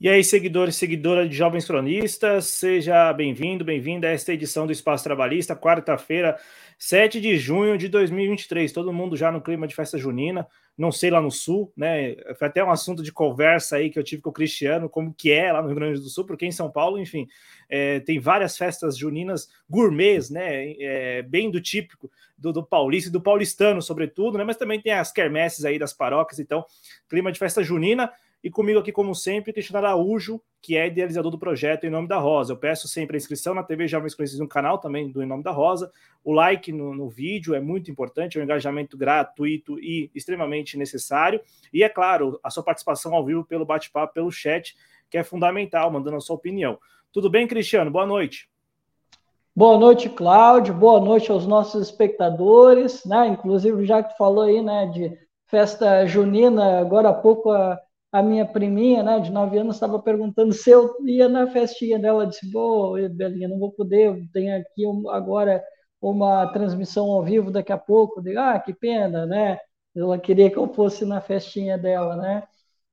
E aí, seguidores e seguidora de Jovens Cronistas, seja bem-vindo, bem-vinda a esta edição do Espaço Trabalhista, quarta-feira, 7 de junho de 2023. Todo mundo já no clima de festa junina, não sei lá no Sul, né? Foi até um assunto de conversa aí que eu tive com o Cristiano, como que é lá no Rio Grande do Sul, porque em São Paulo, enfim, é, tem várias festas juninas gourmets, né? É, bem do típico do, do paulista e do paulistano, sobretudo, né? Mas também tem as quermesses aí das paróquias, então, clima de festa junina. E comigo aqui, como sempre, Cristiano Araújo, que é idealizador do projeto Em Nome da Rosa. Eu peço sempre a inscrição na TV Jovens Conhecidos no canal também do Em Nome da Rosa. O like no, no vídeo é muito importante, é um engajamento gratuito e extremamente necessário. E, é claro, a sua participação ao vivo pelo bate-papo, pelo chat, que é fundamental, mandando a sua opinião. Tudo bem, Cristiano? Boa noite. Boa noite, Cláudio. Boa noite aos nossos espectadores, né? Inclusive, já que falou aí, né, de festa junina, agora há pouco a a minha priminha, né, de 9 anos, estava perguntando se eu ia na festinha dela. Disse: Pô, Belinha, não vou poder, tenho aqui agora uma transmissão ao vivo daqui a pouco. Digo, ah, que pena, né? Ela queria que eu fosse na festinha dela, né?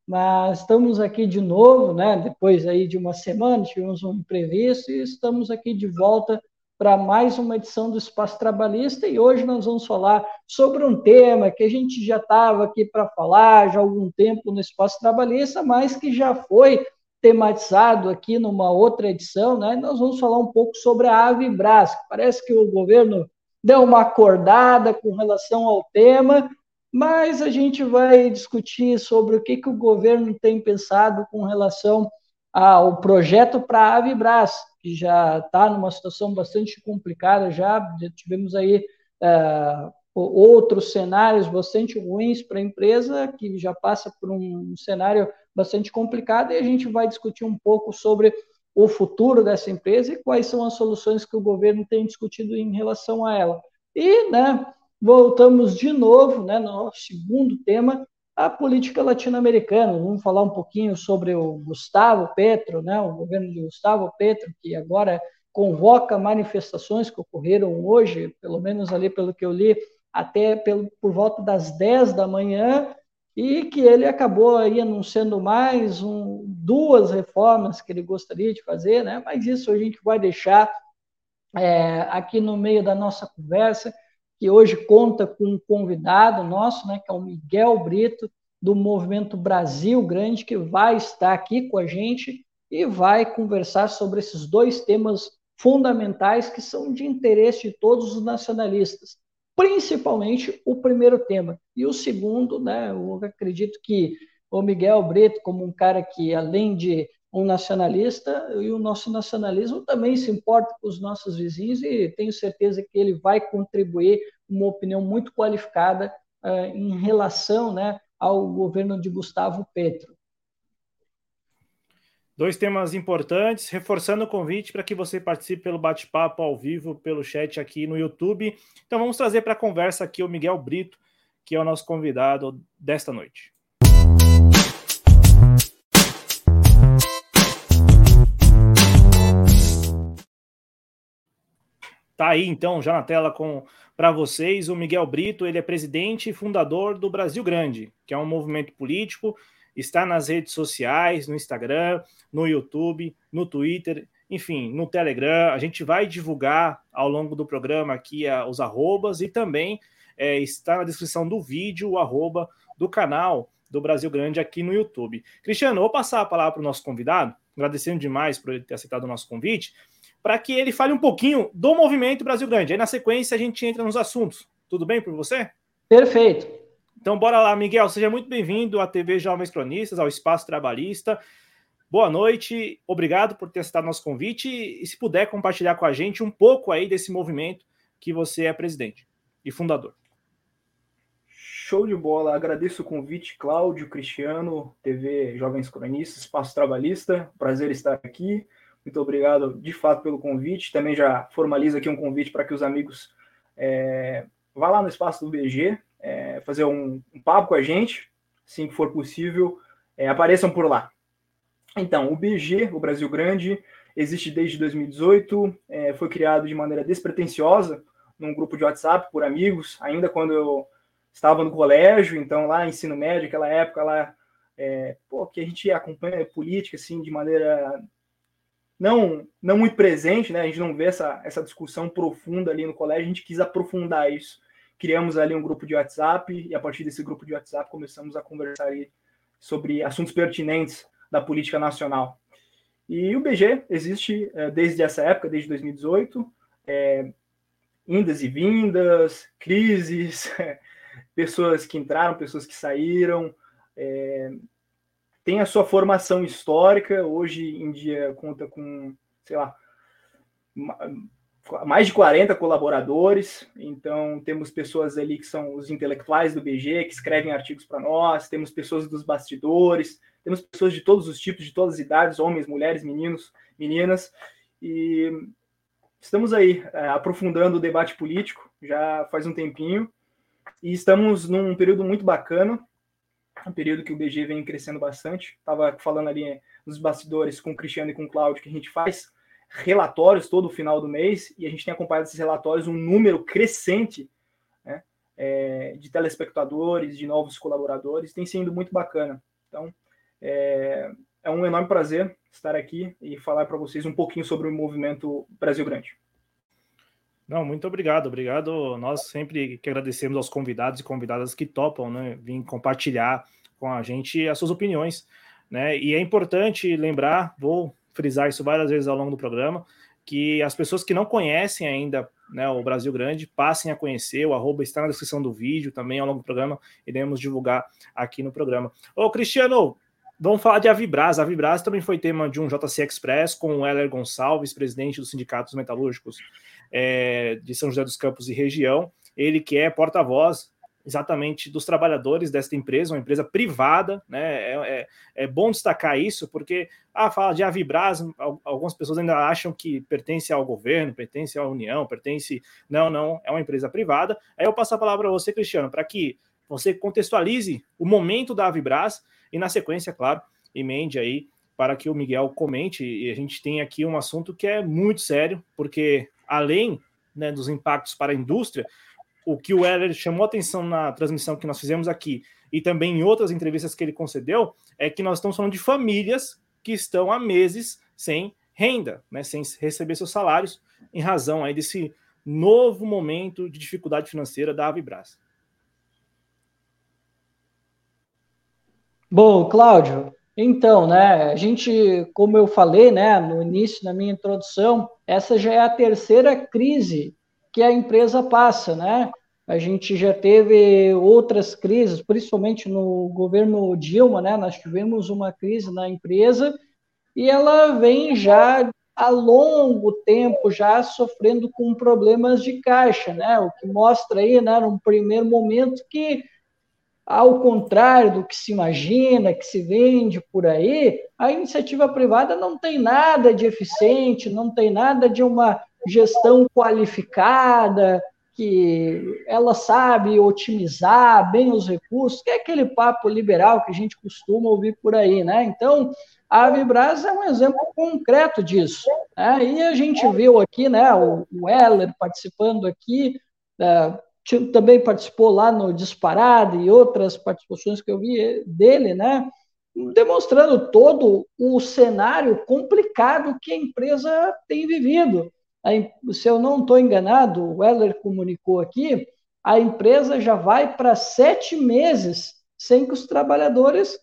Mas estamos aqui de novo, né? Depois aí de uma semana, tivemos um imprevisto e estamos aqui de volta para mais uma edição do Espaço Trabalhista e hoje nós vamos falar sobre um tema que a gente já estava aqui para falar já há algum tempo no Espaço Trabalhista, mas que já foi tematizado aqui numa outra edição, né? Nós vamos falar um pouco sobre a Avibras, que parece que o governo deu uma acordada com relação ao tema, mas a gente vai discutir sobre o que, que o governo tem pensado com relação ao projeto para a Avibras, que já está numa situação bastante complicada, já, tivemos aí é, outros cenários bastante ruins para a empresa, que já passa por um cenário bastante complicado, e a gente vai discutir um pouco sobre o futuro dessa empresa e quais são as soluções que o governo tem discutido em relação a ela. E, né, voltamos de novo, né, no nosso segundo tema, a política latino-americana. Vamos falar um pouquinho sobre o Gustavo Petro, né, o governo de Gustavo Petro, que agora convoca manifestações que ocorreram hoje, pelo menos ali pelo que eu li, até pelo, por volta das 10 da manhã, e que ele acabou aí anunciando mais um, duas reformas que ele gostaria de fazer, né? mas isso a gente vai deixar é, aqui no meio da nossa conversa que hoje conta com um convidado nosso, né, que é o Miguel Brito, do Movimento Brasil Grande, que vai estar aqui com a gente e vai conversar sobre esses dois temas fundamentais que são de interesse de todos os nacionalistas, principalmente o primeiro tema. E o segundo, né, eu acredito que o Miguel Brito, como um cara que, além de um nacionalista e o nosso nacionalismo também se importa com os nossos vizinhos e tenho certeza que ele vai contribuir uma opinião muito qualificada uh, em relação né, ao governo de Gustavo Petro. Dois temas importantes, reforçando o convite para que você participe pelo bate-papo ao vivo, pelo chat aqui no YouTube. Então vamos trazer para a conversa aqui o Miguel Brito, que é o nosso convidado desta noite. Tá aí então, já na tela com para vocês, o Miguel Brito, ele é presidente e fundador do Brasil Grande, que é um movimento político, está nas redes sociais, no Instagram, no YouTube, no Twitter, enfim, no Telegram. A gente vai divulgar ao longo do programa aqui a, os arrobas e também é, está na descrição do vídeo o arroba do canal do Brasil Grande aqui no YouTube. Cristiano, vou passar a palavra para o nosso convidado, agradecendo demais por ele ter aceitado o nosso convite para que ele fale um pouquinho do movimento Brasil Grande. Aí na sequência a gente entra nos assuntos. Tudo bem por você? Perfeito. Então bora lá, Miguel. Seja muito bem-vindo à TV Jovens Cronistas, ao Espaço Trabalhista. Boa noite, obrigado por ter aceitado nosso convite e se puder compartilhar com a gente um pouco aí desse movimento que você é presidente e fundador. Show de bola, agradeço o convite, Cláudio, Cristiano, TV Jovens Cronistas, Espaço Trabalhista, prazer estar aqui. Muito obrigado, de fato, pelo convite. Também já formalizo aqui um convite para que os amigos é, vá lá no espaço do BG, é, fazer um, um, papo com a gente, assim que for possível, é, apareçam por lá. Então, o BG, o Brasil Grande, existe desde 2018, é, foi criado de maneira despretensiosa, num grupo de WhatsApp por amigos, ainda quando eu estava no colégio, então lá ensino médio, aquela época lá é, pô, que a gente acompanha política assim de maneira não não muito presente, né? A gente não vê essa, essa discussão profunda ali no colégio. A gente quis aprofundar isso. Criamos ali um grupo de WhatsApp e a partir desse grupo de WhatsApp começamos a conversar sobre assuntos pertinentes da política nacional. E o BG existe é, desde essa época, desde 2018, é, indas e vindas, crises, pessoas que entraram, pessoas que saíram, é, tem a sua formação histórica, hoje em dia conta com, sei lá, mais de 40 colaboradores, então temos pessoas ali que são os intelectuais do BG, que escrevem artigos para nós, temos pessoas dos bastidores, temos pessoas de todos os tipos, de todas as idades, homens, mulheres, meninos, meninas, e estamos aí é, aprofundando o debate político já faz um tempinho, e estamos num período muito bacana, um período que o BG vem crescendo bastante. Estava falando ali nos bastidores com o Cristiano e com o Cláudio que a gente faz relatórios todo final do mês e a gente tem acompanhado esses relatórios um número crescente né, é, de telespectadores, de novos colaboradores, tem sido muito bacana. Então, é, é um enorme prazer estar aqui e falar para vocês um pouquinho sobre o movimento Brasil Grande. Não, muito obrigado, obrigado. Nós sempre que agradecemos aos convidados e convidadas que topam, né, vir compartilhar com a gente as suas opiniões, né? E é importante lembrar, vou frisar isso várias vezes ao longo do programa, que as pessoas que não conhecem ainda né, o Brasil Grande passem a conhecer, o arroba está na descrição do vídeo, também ao longo do programa, iremos divulgar aqui no programa. Ô, Cristiano, vamos falar de Avibras. A Avibras também foi tema de um JC Express com o Heller Gonçalves, presidente dos sindicatos metalúrgicos é, de São José dos Campos e região. Ele que é porta-voz exatamente dos trabalhadores desta empresa, uma empresa privada, né? É, é, é, bom destacar isso, porque ah, fala de Avibras, algumas pessoas ainda acham que pertence ao governo, pertence à União, pertence. Não, não, é uma empresa privada. Aí eu passo a palavra para você, Cristiano, para que você contextualize o momento da Avibras e, na sequência, claro, emende aí para que o Miguel comente. E a gente tem aqui um assunto que é muito sério, porque além né, dos impactos para a indústria, o que o Heller chamou atenção na transmissão que nós fizemos aqui e também em outras entrevistas que ele concedeu, é que nós estamos falando de famílias que estão há meses sem renda, né, sem receber seus salários, em razão aí desse novo momento de dificuldade financeira da Avibras. Bom, Cláudio, então, né, a gente, como eu falei, né, no início da minha introdução, essa já é a terceira crise que a empresa passa, né? A gente já teve outras crises, principalmente no governo Dilma, né? Nós tivemos uma crise na empresa e ela vem já há longo tempo já sofrendo com problemas de caixa, né? O que mostra aí, né, num primeiro momento que ao contrário do que se imagina, que se vende por aí, a iniciativa privada não tem nada de eficiente, não tem nada de uma gestão qualificada, que ela sabe otimizar bem os recursos, que é aquele papo liberal que a gente costuma ouvir por aí, né? Então, a Vibras é um exemplo concreto disso. Né? E a gente viu aqui, né, o, Heller participando aqui, é, também participou lá no Disparado e outras participações que eu vi dele, né? Demonstrando todo o cenário complicado que a empresa tem vivido. Se eu não estou enganado, o Weller comunicou aqui, a empresa já vai para sete meses sem que os trabalhadores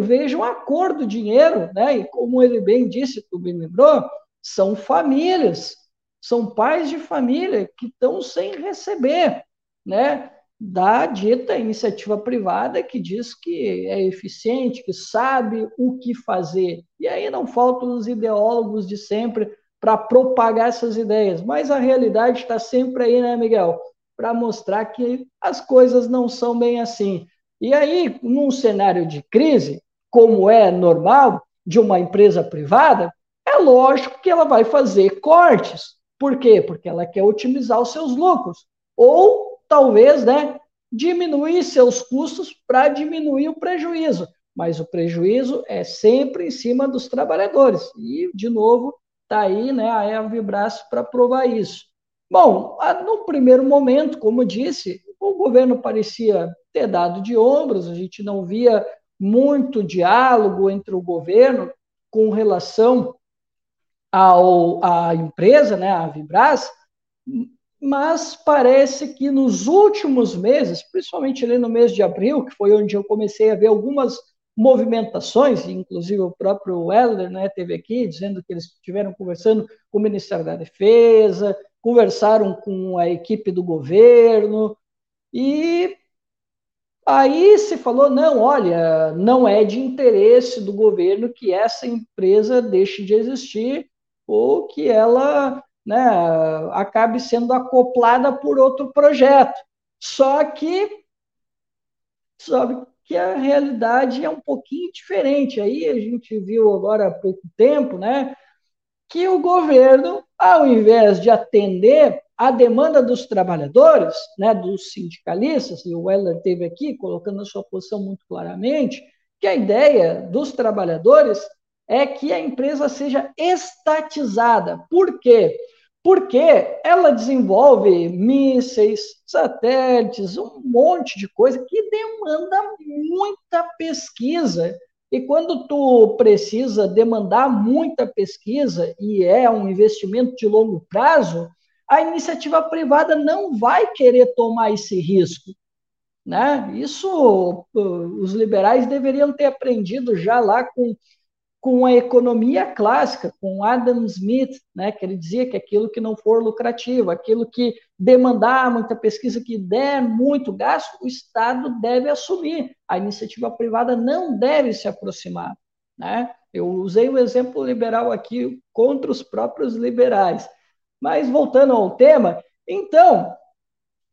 vejam a cor do dinheiro, né? E como ele bem disse, tu me lembrou, são famílias, são pais de família que estão sem receber né, da dita iniciativa privada que diz que é eficiente, que sabe o que fazer. E aí não faltam os ideólogos de sempre para propagar essas ideias, mas a realidade está sempre aí, né, Miguel? Para mostrar que as coisas não são bem assim. E aí, num cenário de crise, como é normal de uma empresa privada, é lógico que ela vai fazer cortes. Por quê? Porque ela quer otimizar os seus lucros. Ou talvez, né, diminuir seus custos para diminuir o prejuízo. Mas o prejuízo é sempre em cima dos trabalhadores. E, de novo, está aí né, a Evibras para provar isso. Bom, no primeiro momento, como disse, o governo parecia ter dado de ombros, a gente não via muito diálogo entre o governo com relação ao, à empresa, né, a Vibras, mas parece que nos últimos meses, principalmente ali no mês de abril, que foi onde eu comecei a ver algumas movimentações, inclusive o próprio Weller né, teve aqui dizendo que eles estiveram conversando com o Ministério da Defesa, conversaram com a equipe do governo, e aí se falou: não, olha, não é de interesse do governo que essa empresa deixe de existir ou que ela né, acabe sendo acoplada por outro projeto. Só que sabe que a realidade é um pouquinho diferente. Aí a gente viu agora há pouco tempo, né, que o governo, ao invés de atender a demanda dos trabalhadores, né, dos sindicalistas, e o Weller teve aqui colocando a sua posição muito claramente, que a ideia dos trabalhadores é que a empresa seja estatizada. Por quê? Porque ela desenvolve mísseis, satélites, um monte de coisa que demanda muita pesquisa. E quando tu precisa demandar muita pesquisa e é um investimento de longo prazo, a iniciativa privada não vai querer tomar esse risco. Né? Isso os liberais deveriam ter aprendido já lá com com a economia clássica, com Adam Smith, né, que ele dizia que aquilo que não for lucrativo, aquilo que demandar muita pesquisa, que der muito gasto, o Estado deve assumir. A iniciativa privada não deve se aproximar. Né? Eu usei o exemplo liberal aqui contra os próprios liberais. Mas voltando ao tema, então,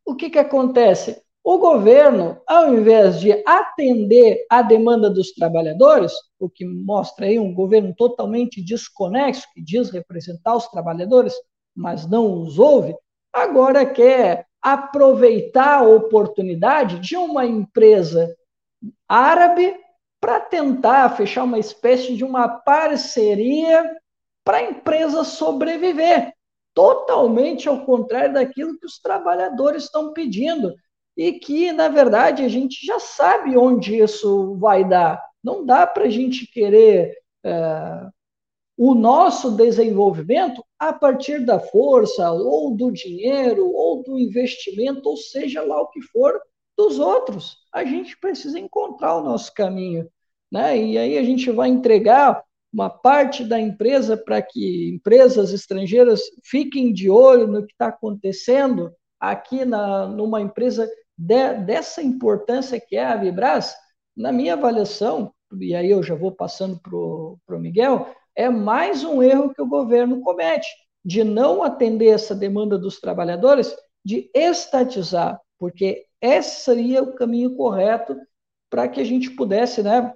o que, que acontece? O governo, ao invés de atender a demanda dos trabalhadores, o que mostra aí um governo totalmente desconexo, que diz representar os trabalhadores, mas não os ouve, agora quer aproveitar a oportunidade de uma empresa árabe para tentar fechar uma espécie de uma parceria para a empresa sobreviver, totalmente ao contrário daquilo que os trabalhadores estão pedindo e que, na verdade, a gente já sabe onde isso vai dar. Não dá para a gente querer é, o nosso desenvolvimento a partir da força, ou do dinheiro, ou do investimento, ou seja lá o que for, dos outros. A gente precisa encontrar o nosso caminho. Né? E aí a gente vai entregar uma parte da empresa para que empresas estrangeiras fiquem de olho no que está acontecendo aqui na, numa empresa de, dessa importância que é a Vibras, na minha avaliação, e aí eu já vou passando para o Miguel, é mais um erro que o governo comete, de não atender essa demanda dos trabalhadores, de estatizar, porque esse seria o caminho correto para que a gente pudesse, né,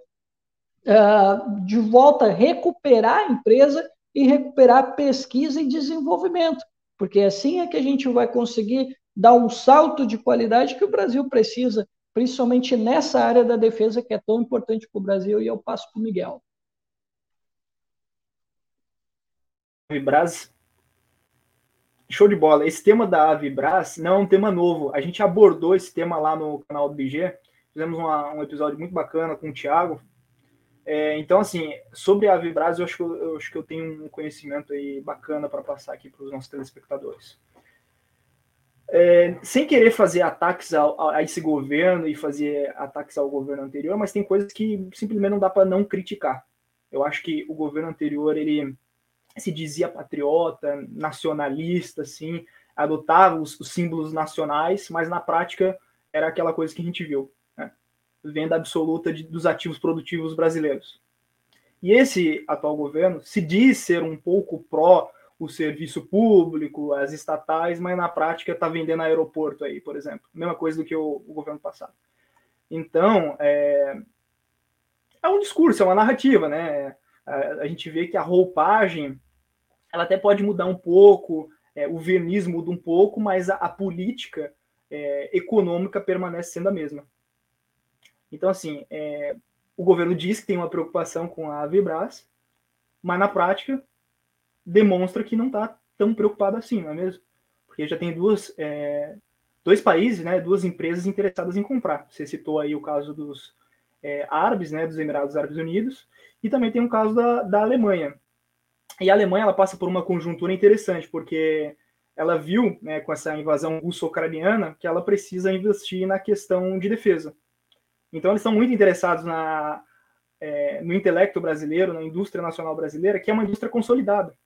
uh, de volta, recuperar a empresa e recuperar pesquisa e desenvolvimento, porque assim é que a gente vai conseguir dar um salto de qualidade que o Brasil precisa, principalmente nessa área da defesa que é tão importante para o Brasil, e eu passo para o Miguel. Avibras, show de bola. Esse tema da Avibras não é um tema novo. A gente abordou esse tema lá no canal do BG. Fizemos uma, um episódio muito bacana com o Thiago. É, então, assim, sobre a Avibras, eu acho, que eu, eu acho que eu tenho um conhecimento aí bacana para passar aqui para os nossos telespectadores é, sem querer fazer ataques ao, a, esse governo e fazer ataques ao governo anterior, mas tem coisas que simplesmente não dá para não criticar. Eu acho que o governo anterior ele se dizia patriota, nacionalista, assim, adotava os, os símbolos nacionais, mas na prática era aquela coisa que a gente viu, né? venda absoluta de, dos ativos produtivos brasileiros. E esse atual governo se diz ser um pouco pró o serviço público, as estatais, mas na prática está vendendo aeroporto aí, por exemplo. Mesma coisa do que o, o governo passado. Então, é, é, um discurso, é uma narrativa, né? A, a, gente vê que a roupagem ela até pode mudar um pouco, é, o verniz muda um pouco, mas a, a política é, econômica permanece sendo a mesma. Então, assim, é, o governo diz que tem uma preocupação com a Vibras, mas na prática demonstra que não está tão preocupado assim, não é mesmo? Porque já tem duas, é, dois países, né, duas empresas interessadas em comprar. Você citou aí o caso dos é, árabes, né, dos Emirados Árabes Unidos, e também tem um caso da, da Alemanha. E a Alemanha ela passa por uma conjuntura interessante, porque ela viu, né, com essa invasão russo-ucraniana, que ela precisa investir na questão de defesa. Então, eles estão muito interessados na, é, no intelecto brasileiro, na indústria nacional brasileira, que é uma indústria consolidada.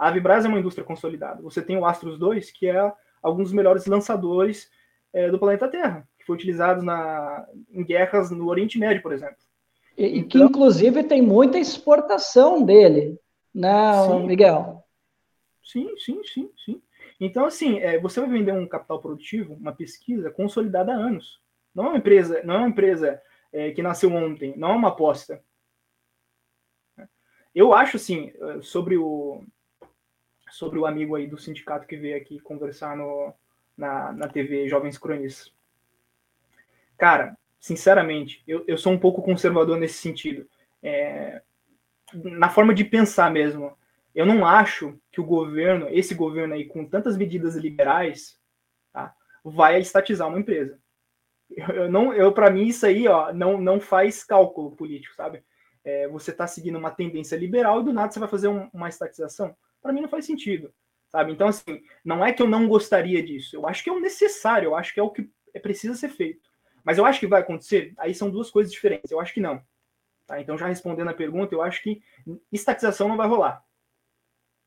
A Avibras é uma indústria consolidada. Você tem o Astros 2, que é alguns dos melhores lançadores é, do planeta Terra, que foi utilizado na, em guerras no Oriente Médio, por exemplo. E, então, que, inclusive, tem muita exportação dele, né, sim, Miguel? Sim, sim, sim, sim. Então, assim, é, você vai vender um capital produtivo, uma pesquisa consolidada há anos. Não é uma empresa, não é uma empresa é, que nasceu ontem, não é uma aposta. Eu acho assim sobre o sobre o amigo aí do sindicato que veio aqui conversar no, na, na TV Jovens Cronistas. Cara, sinceramente, eu, eu sou um pouco conservador nesse sentido. É, na forma de pensar mesmo. Eu não acho que o governo, esse governo aí, com tantas medidas liberais, tá, vai estatizar uma empresa. Eu não, eu para mim isso aí, ó, não, não faz cálculo político, sabe? É, você está seguindo uma tendência liberal e do nada você vai fazer um, uma estatização. Para mim não faz sentido, sabe? Então assim, não é que eu não gostaria disso. Eu acho que é o necessário. Eu acho que é o que é precisa ser feito. Mas eu acho que vai acontecer. Aí são duas coisas diferentes. Eu acho que não. Tá? Então já respondendo a pergunta, eu acho que estatização não vai rolar.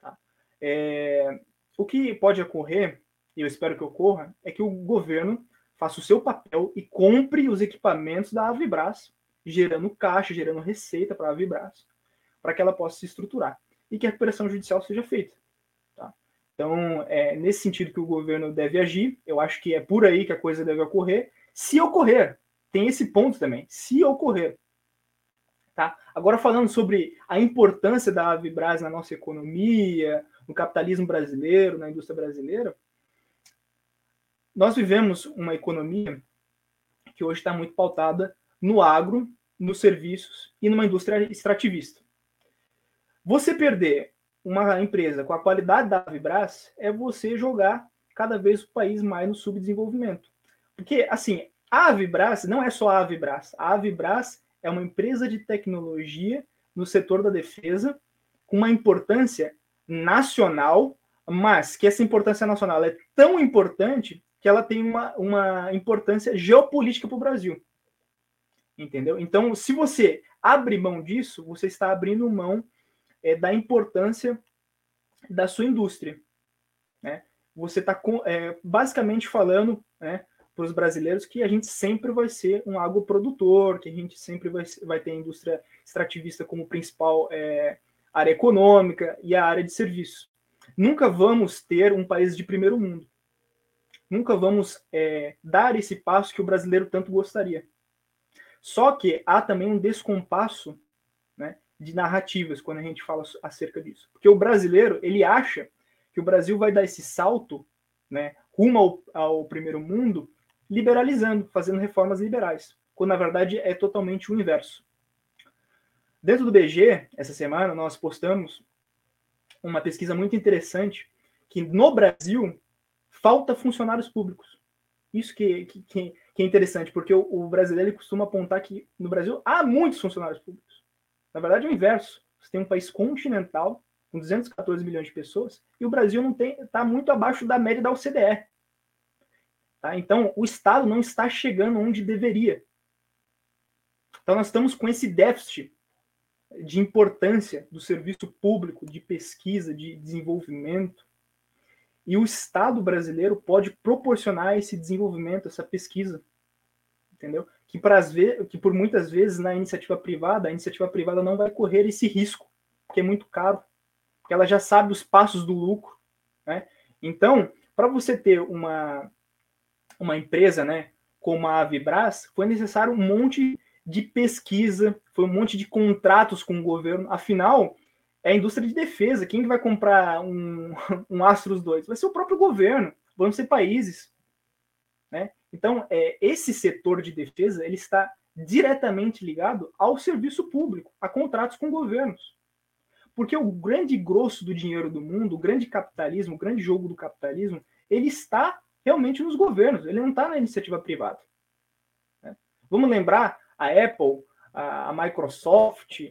Tá? É, o que pode ocorrer, e eu espero que ocorra, é que o governo faça o seu papel e compre os equipamentos da Avibras, gerando caixa, gerando receita para a Avibras, para que ela possa se estruturar e que a recuperação judicial seja feita. Tá? Então, é nesse sentido que o governo deve agir, eu acho que é por aí que a coisa deve ocorrer. Se ocorrer, tem esse ponto também, se ocorrer. Tá? Agora, falando sobre a importância da Avibras na nossa economia, no capitalismo brasileiro, na indústria brasileira, nós vivemos uma economia que hoje está muito pautada no agro, nos serviços e numa indústria extrativista. Você perder uma empresa com a qualidade da Avibras é você jogar cada vez o país mais no subdesenvolvimento. Porque, assim, a Avibras não é só a Avibras. A Avibras é uma empresa de tecnologia no setor da defesa com uma importância nacional, mas que essa importância nacional é tão importante que ela tem uma, uma importância geopolítica para o Brasil. Entendeu? Então, se você abre mão disso, você está abrindo mão é, da importância da sua indústria. Né? Você está é, basicamente falando né, para os brasileiros que a gente sempre vai ser um agroprodutor, que a gente sempre vai, vai ter a indústria extrativista como principal é, área econômica e a área de serviço. Nunca vamos ter um país de primeiro mundo nunca vamos é, dar esse passo que o brasileiro tanto gostaria. Só que há também um descompasso de narrativas quando a gente fala acerca disso. Porque o brasileiro, ele acha que o Brasil vai dar esse salto né, rumo ao, ao primeiro mundo liberalizando, fazendo reformas liberais, quando na verdade é totalmente o inverso. Dentro do BG, essa semana, nós postamos uma pesquisa muito interessante que no Brasil falta funcionários públicos. Isso que, que, que é interessante, porque o, o, brasileiro costuma apontar que no Brasil há muitos funcionários públicos. Na verdade, é o inverso. Você tem um país continental, com 214 milhões de pessoas, e o Brasil não tem está muito abaixo da média da OCDE. Tá? Então, o Estado não está chegando onde deveria. Então, nós estamos com esse déficit de importância do serviço público, de pesquisa, de desenvolvimento, e o Estado brasileiro pode proporcionar esse desenvolvimento, essa pesquisa, entendeu? Que, as que por muitas vezes na iniciativa privada, a iniciativa privada não vai correr esse risco, porque é muito caro, porque ela já sabe os passos do lucro, né? Então, para você ter uma, uma empresa, né, como a Avibras, foi necessário um monte de pesquisa, foi um monte de contratos com o governo. Afinal, é a indústria de defesa. Quem vai comprar um, um Astros 2? Vai ser o próprio governo, vão ser países. Né? Então, é, esse setor de defesa ele está diretamente ligado ao serviço público, a contratos com governos. Porque o grande grosso do dinheiro do mundo, o grande capitalismo, o grande jogo do capitalismo, ele está realmente nos governos, ele não está na iniciativa privada. Né? Vamos lembrar a Apple, a, a Microsoft,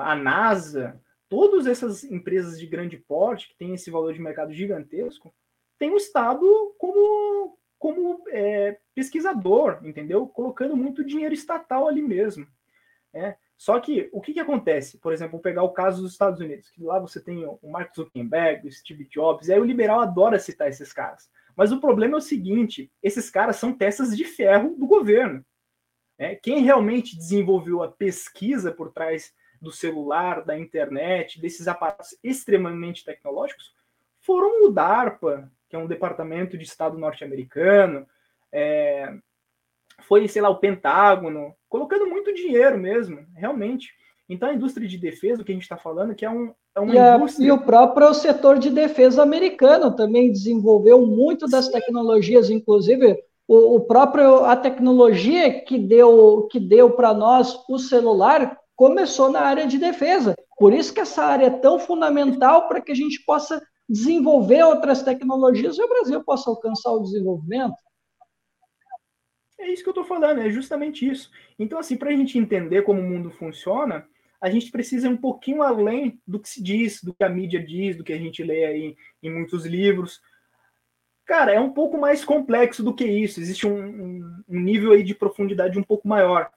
a NASA, todas essas empresas de grande porte que têm esse valor de mercado gigantesco, tem o Estado como, como é, pesquisador, entendeu? Colocando muito dinheiro estatal ali mesmo. É. Só que o que, que acontece? Por exemplo, vou pegar o caso dos Estados Unidos, que lá você tem o Mark Zuckerberg, o Steve Jobs, e aí o liberal adora citar esses caras. Mas o problema é o seguinte: esses caras são peças de ferro do governo. É, quem realmente desenvolveu a pesquisa por trás do celular, da internet, desses aparatos extremamente tecnológicos, foram o DARPA, que é um departamento de Estado norte-americano, é, foi, sei lá, o Pentágono, colocando muito dinheiro mesmo, realmente. Então a indústria de defesa, o que a gente está falando, que é, um, é uma e, a, indústria... e o próprio setor de defesa americano também desenvolveu muito das Sim. tecnologias, inclusive o, o, próprio a tecnologia que deu que deu para nós o celular começou na área de defesa. Por isso que essa área é tão fundamental para que a gente possa desenvolver outras tecnologias e o Brasil possa alcançar o desenvolvimento. É isso que eu estou falando, é justamente isso. Então, assim, para a gente entender como o mundo funciona, a gente precisa ir um pouquinho além do que se diz, do que a mídia diz, do que a gente lê aí em muitos livros. Cara, é um pouco mais complexo do que isso. Existe um, um, um nível aí de profundidade um pouco maior.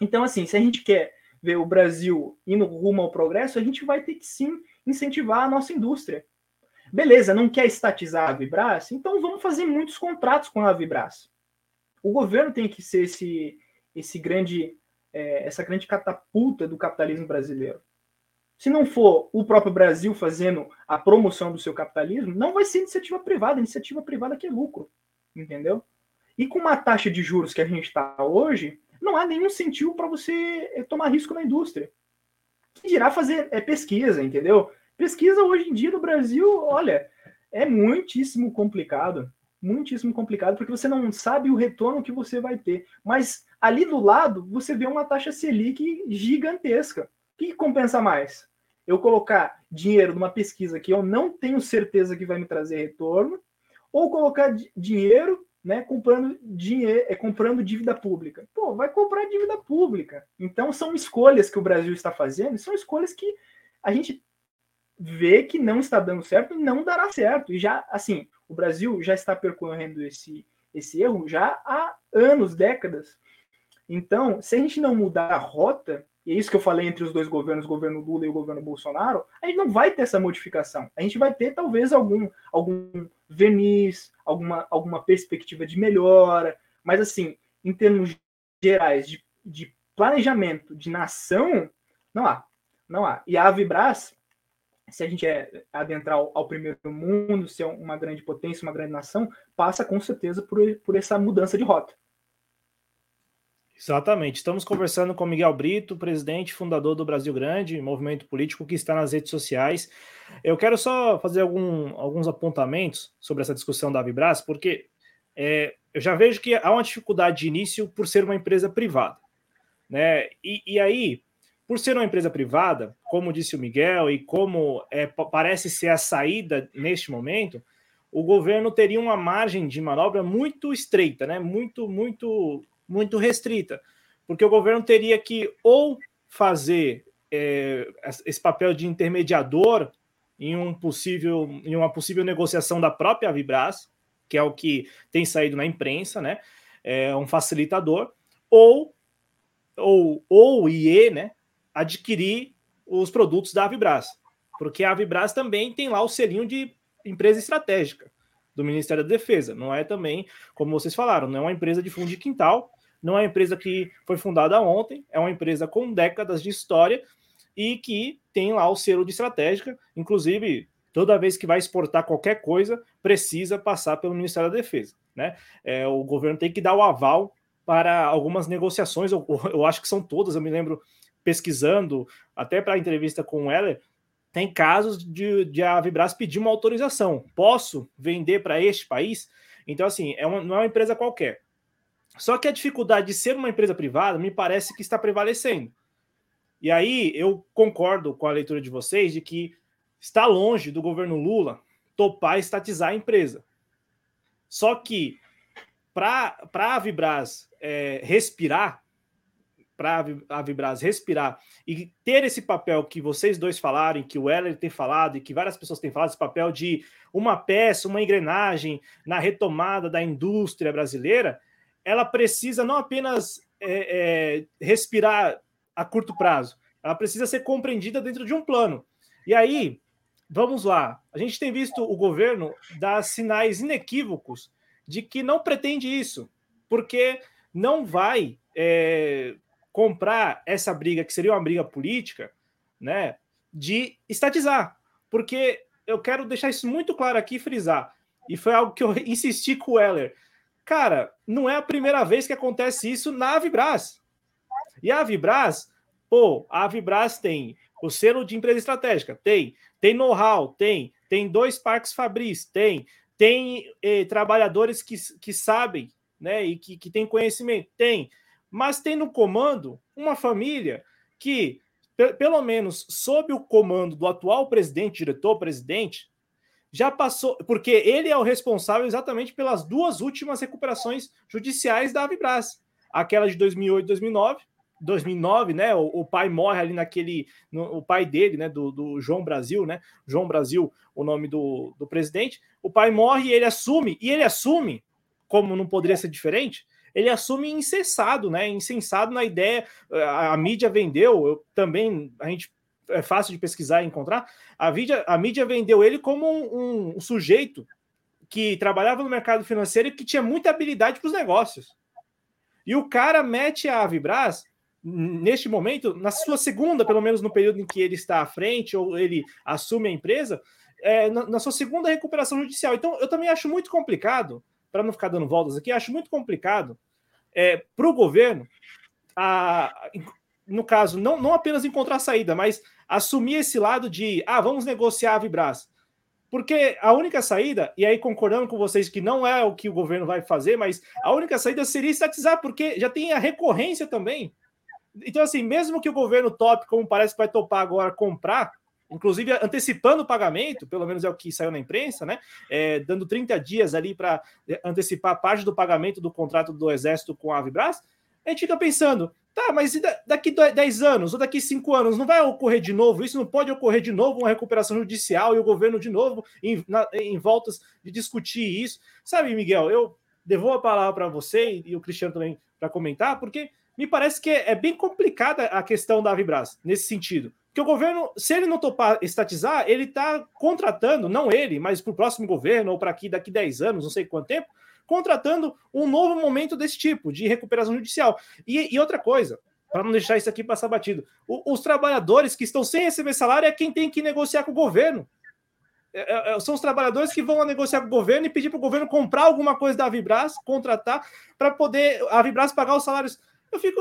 Então, assim, se a gente quer ver o Brasil indo rumo ao progresso, a gente vai ter que sim incentivar a nossa indústria. Beleza, não quer estatizar a Vibras? Então vamos fazer muitos contratos com a Vibras. O governo tem que ser esse, esse grande, é, essa grande catapulta do capitalismo brasileiro. Se não for o próprio Brasil fazendo a promoção do seu capitalismo, não vai ser iniciativa privada. Iniciativa privada que é lucro, entendeu? E com uma taxa de juros que a gente está hoje, não há nenhum incentivo para você eh, tomar risco na indústria. Que dirá fazer é, pesquisa, entendeu? Pesquisa hoje em dia no Brasil, olha, é muitíssimo complicado. Muitíssimo complicado, porque você não sabe o retorno que você vai ter. Mas ali do lado, você vê uma taxa Selic gigantesca. O que compensa mais? Eu colocar dinheiro numa pesquisa que eu não tenho certeza que vai me trazer retorno, ou colocar dinheiro né, comprando dinheiro, é comprando dívida pública. Pô, vai comprar dívida pública. Então são escolhas que o Brasil está fazendo, são escolhas que a gente vê que não está dando certo não dará certo. E já, assim, o Brasil já está percorrendo esse esse erro já há anos, décadas. Então, se a gente não mudar a rota, e é isso que eu falei entre os dois governos, o governo Lula e o governo Bolsonaro, a gente não vai ter essa modificação. A gente vai ter talvez algum, algum verniz, alguma, alguma perspectiva de melhora, mas assim, em termos gerais de, de planejamento de nação, não há. Não há. E a Avibras, se a gente é adentrar ao, primeiro mundo, ser uma grande potência, uma grande nação, passa com certeza por, por essa mudança de rota. Exatamente. Estamos conversando com Miguel Brito, presidente fundador do Brasil Grande, movimento político que está nas redes sociais. Eu quero só fazer algum, alguns apontamentos sobre essa discussão da Vibras, porque é, eu já vejo que há uma dificuldade de início por ser uma empresa privada. Né? E, e aí, por ser uma empresa privada, como disse o Miguel, e como é, parece ser a saída neste momento, o governo teria uma margem de manobra muito estreita, né? muito, muito muito restrita, porque o governo teria que ou fazer é, esse papel de intermediador em um possível em uma possível negociação da própria Vibras, que é o que tem saído na imprensa, né? É um facilitador, ou ou ou IE, né? Adquirir os produtos da Vibras, porque a Vibras também tem lá o selinho de empresa estratégica do Ministério da Defesa. Não é também, como vocês falaram, não é uma empresa de fundo de quintal, não é uma empresa que foi fundada ontem, é uma empresa com décadas de história e que tem lá o selo de estratégica. Inclusive, toda vez que vai exportar qualquer coisa, precisa passar pelo Ministério da Defesa. Né? É, o governo tem que dar o aval para algumas negociações, eu, eu acho que são todas, eu me lembro pesquisando, até para a entrevista com o Heller, tem casos de, de a Vibras pedir uma autorização. Posso vender para este país? Então, assim, é uma, não é uma empresa qualquer. Só que a dificuldade de ser uma empresa privada me parece que está prevalecendo. E aí eu concordo com a leitura de vocês de que está longe do governo Lula topar estatizar a empresa. Só que para a Vibras é, respirar, para a Vibras respirar e ter esse papel que vocês dois falaram, que o Heller tem falado e que várias pessoas têm falado, esse papel de uma peça, uma engrenagem na retomada da indústria brasileira, ela precisa não apenas é, é, respirar a curto prazo, ela precisa ser compreendida dentro de um plano. E aí, vamos lá, a gente tem visto o governo dar sinais inequívocos de que não pretende isso, porque não vai é, comprar essa briga, que seria uma briga política, né, de estatizar. Porque eu quero deixar isso muito claro aqui frisar. E foi algo que eu insisti com o Heller. Cara, não é a primeira vez que acontece isso na Avibras. E a Avibras, pô, a Avibras tem o selo de empresa estratégica, tem, tem know-how, tem, tem dois parques Fabris, tem, tem eh, trabalhadores que, que sabem, né, e que, que tem conhecimento, tem, mas tem no comando uma família que, pelo menos sob o comando do atual presidente, diretor-presidente, já passou, porque ele é o responsável exatamente pelas duas últimas recuperações judiciais da Avibras, aquela de 2008 2009, 2009, né? O, o, pai morre ali naquele, no, o pai dele, né? Do, do, João Brasil, né? João Brasil, o nome do, do presidente. O pai morre e ele assume, e ele assume, como não poderia ser diferente, ele assume incensado, né? Insensado na ideia. A, a mídia vendeu, eu, também a gente é fácil de pesquisar e encontrar. A mídia, a mídia vendeu ele como um, um, um sujeito que trabalhava no mercado financeiro e que tinha muita habilidade para os negócios. E o cara mete a Avibras neste momento, na sua segunda, pelo menos no período em que ele está à frente ou ele assume a empresa, é, na, na, sua segunda recuperação judicial. Então, eu também acho muito complicado para não ficar dando voltas aqui, acho muito complicado é, para o governo, a, no caso, não, não apenas encontrar saída, mas assumir esse lado de, ah, vamos negociar a Vibras. Porque a única saída, e aí concordando com vocês que não é o que o governo vai fazer, mas a única saída seria estatizar, porque já tem a recorrência também. Então, assim, mesmo que o governo top, como parece que vai topar agora, comprar, inclusive antecipando o pagamento, pelo menos é o que saiu na imprensa, né? É, dando 30 dias ali para é, antecipar parte do pagamento do contrato do Exército com a Avibras, a gente fica pensando, tá, mas daqui 10 anos ou daqui 5 anos não vai ocorrer de novo? Isso não pode ocorrer de novo, uma recuperação judicial e o governo de novo em, na, em voltas de discutir isso. Sabe, Miguel, eu devolvo a palavra para você e o Cristiano também para comentar, porque me parece que é, é bem complicada a questão da Avibras nesse sentido. Que o governo, se ele não topar estatizar, ele está contratando, não ele, mas para o próximo governo ou para aqui daqui 10 anos, não sei quanto tempo, contratando um novo momento desse tipo, de recuperação judicial. E, e outra coisa, para não deixar isso aqui passar batido, o, os trabalhadores que estão sem receber salário é quem tem que negociar com o governo. É, é, é são os trabalhadores que vão negociar com o governo e pedir para o governo comprar alguma coisa da Vibras, contratar, para poder a Vibras pagar os salários. Eu fico.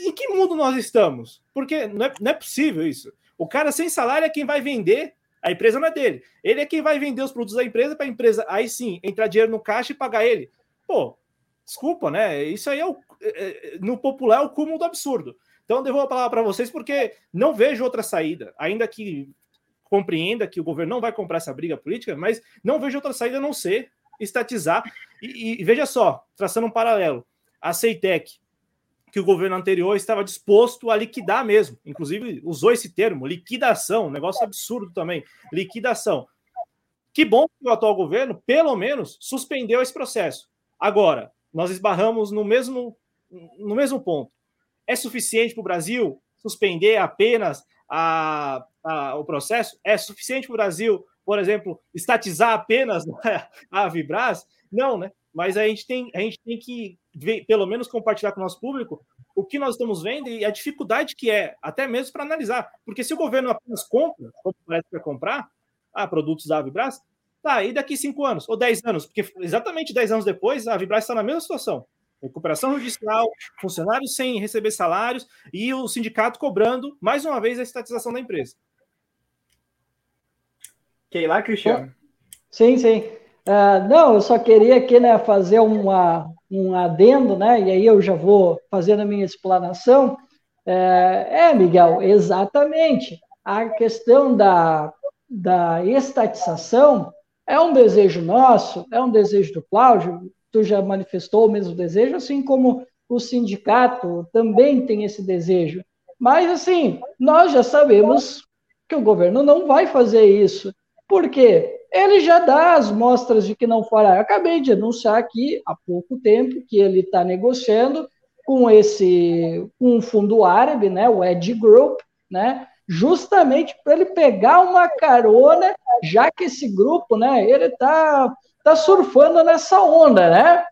Em que mundo nós estamos? Porque não é, não é possível isso. O cara sem salário é quem vai vender, a empresa não é dele. Ele é quem vai vender os produtos da empresa para a empresa, aí sim, entrar dinheiro no caixa e pagar ele. Pô, desculpa, né? Isso aí é, o, é, é no popular é o cúmulo do absurdo. Então, devolvo a palavra para vocês porque não vejo outra saída, ainda que compreenda que o governo não vai comprar essa briga política, mas não vejo outra saída a não ser estatizar. E, e veja só, traçando um paralelo, a Ceitec que o governo anterior estava disposto a liquidar mesmo. Inclusive, usou esse termo, liquidação, um negócio absurdo também. Liquidação. Que bom que o atual governo, pelo menos, suspendeu esse processo. Agora, nós esbarramos no mesmo, no mesmo ponto. É suficiente para o Brasil suspender apenas a, a, o processo? É suficiente para o Brasil, por exemplo, estatizar apenas a Vibras? Não, né? Mas a gente tem, a gente tem que pelo menos compartilhar com o nosso público o que nós estamos vendo e a dificuldade que é, até mesmo para analisar. Porque se o governo apenas compra, como parece que vai comprar, ah, produtos da Avibras, tá, e daqui cinco anos, ou dez anos, porque exatamente dez anos depois, a Avibras está na mesma situação. Recuperação judicial, funcionários sem receber salários e o sindicato cobrando, mais uma vez, a estatização da empresa. Quer ir lá, Cristiano? Sim, sim. Uh, não, eu só queria aqui né, fazer uma, um adendo, né, e aí eu já vou fazendo a minha explanação. É, é, Miguel, exatamente. A questão da, da estatização é um desejo nosso, é um desejo do Cláudio, tu já manifestou o mesmo desejo, assim como o sindicato também tem esse desejo. Mas, assim, nós já sabemos que o governo não vai fazer isso. Por quê? Ele já dá as mostras de que não fará. Eu acabei de anunciar aqui há pouco tempo que ele está negociando com esse com um fundo árabe, né, o Edge Group, né, justamente para ele pegar uma carona, já que esse grupo, né, ele está tá surfando nessa onda, né?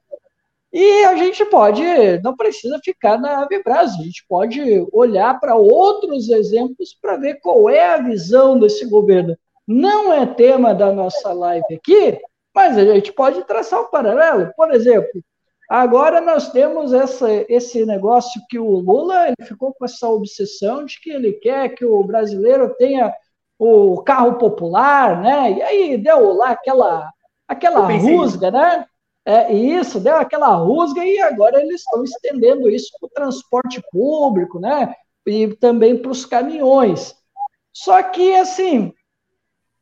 E a gente pode, não precisa ficar na Vibras, a gente pode olhar para outros exemplos para ver qual é a visão desse governo. Não é tema da nossa live aqui, mas a gente pode traçar um paralelo. Por exemplo, agora nós temos essa, esse negócio que o Lula ele ficou com essa obsessão de que ele quer que o brasileiro tenha o carro popular, né? E aí deu lá aquela, aquela rusga, né? É, isso, deu aquela rusga e agora eles estão estendendo isso para o transporte público, né? E também para os caminhões. Só que, assim,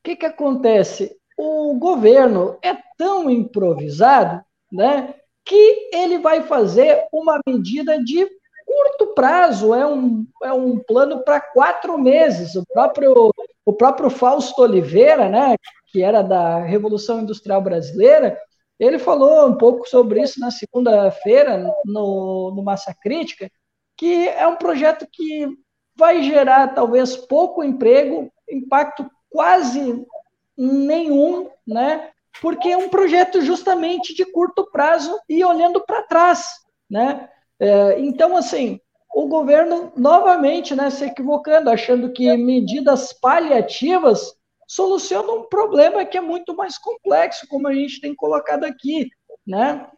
que, que acontece? O governo é tão improvisado, né? Que ele vai fazer uma medida de curto prazo, é um, é um plano para quatro meses. O próprio, o próprio Fausto Oliveira, né, que era da Revolução Industrial Brasileira, ele falou um pouco sobre isso na segunda-feira, no, no Massa Crítica, que é um projeto que vai gerar talvez pouco emprego, impacto quase nenhum, né? Porque é um projeto justamente de curto prazo e olhando para trás, né? É, então, assim, o governo novamente, né, se equivocando, achando que medidas paliativas soluciona um problema que é muito mais complexo, como a gente tem colocado aqui, né?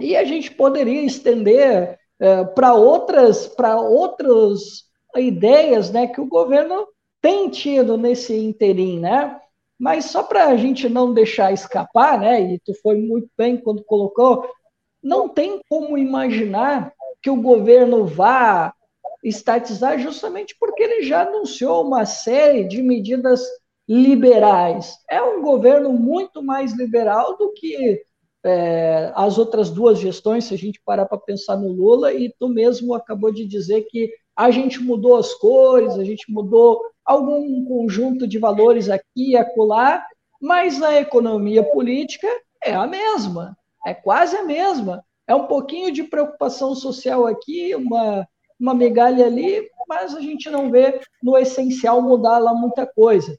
E a gente poderia estender é, para outras, para outras ideias, né, que o governo tem tido nesse interim, né? Mas só para a gente não deixar escapar, né? E tu foi muito bem quando colocou, não tem como imaginar que o governo vá estatizar justamente porque ele já anunciou uma série de medidas liberais. É um governo muito mais liberal do que é, as outras duas gestões, se a gente parar para pensar no Lula, e tu mesmo acabou de dizer que a gente mudou as cores, a gente mudou algum conjunto de valores aqui e acolá, mas a economia política é a mesma, é quase a mesma. É um pouquinho de preocupação social aqui, uma, uma migalha ali, mas a gente não vê no essencial mudar lá muita coisa.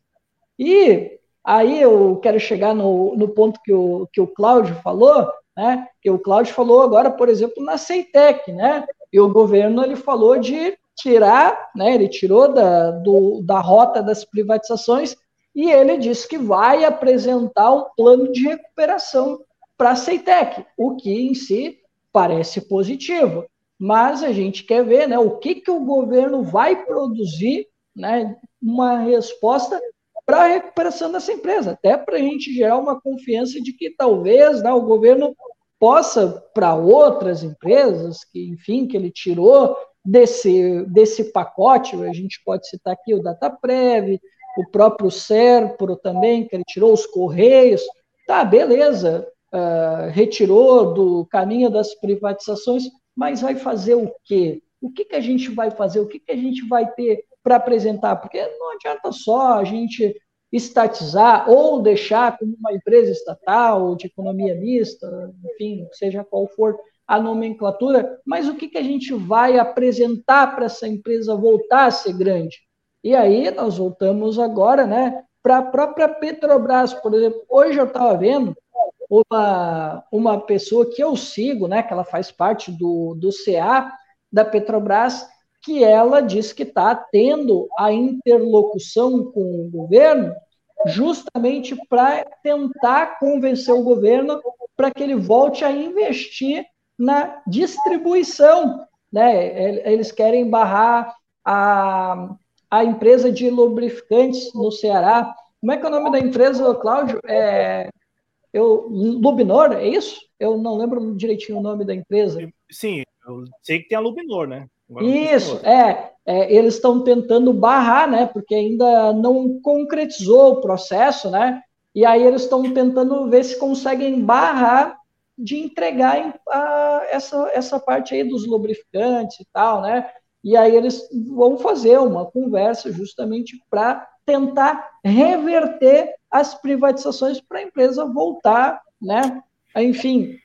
E aí eu quero chegar no, no ponto que o, que o Cláudio falou, né? Que o Cláudio falou agora, por exemplo, na Ceitec, né? E o governo ele falou de tirar, né? Ele tirou da, do, da rota das privatizações e ele disse que vai apresentar um plano de recuperação para a Ceitec, o que em si parece positivo. Mas a gente quer ver né, o que, que o governo vai produzir, né, uma resposta para a recuperação dessa empresa, até para a gente gerar uma confiança de que talvez né, o governo possa, para outras empresas, que enfim, que ele tirou desse, desse pacote, a gente pode citar aqui o Dataprev, o próprio Serpro também, que ele tirou os Correios, tá, beleza, uh, retirou do caminho das privatizações, mas vai fazer o quê? O que, que a gente vai fazer? O que, que a gente vai ter para apresentar, porque não adianta só a gente estatizar ou deixar como uma empresa estatal de economia mista, enfim, seja qual for a nomenclatura, mas o que, que a gente vai apresentar para essa empresa voltar a ser grande? E aí nós voltamos agora, né, para a própria Petrobras, por exemplo. Hoje eu estava vendo uma, uma pessoa que eu sigo, né, que ela faz parte do, do CA da Petrobras, que ela diz que está tendo a interlocução com o governo justamente para tentar convencer o governo para que ele volte a investir na distribuição. Né? Eles querem barrar a, a empresa de lubrificantes no Ceará. Como é que é o nome da empresa, Cláudio? É, eu, Lubinor, é isso? Eu não lembro direitinho o nome da empresa. Sim, eu sei que tem a Lubinor, né? Isso, é, é, eles estão tentando barrar, né? Porque ainda não concretizou o processo, né? E aí eles estão tentando ver se conseguem barrar de entregar a, essa, essa parte aí dos lubrificantes e tal, né? E aí eles vão fazer uma conversa justamente para tentar reverter as privatizações para a empresa voltar, né? Enfim,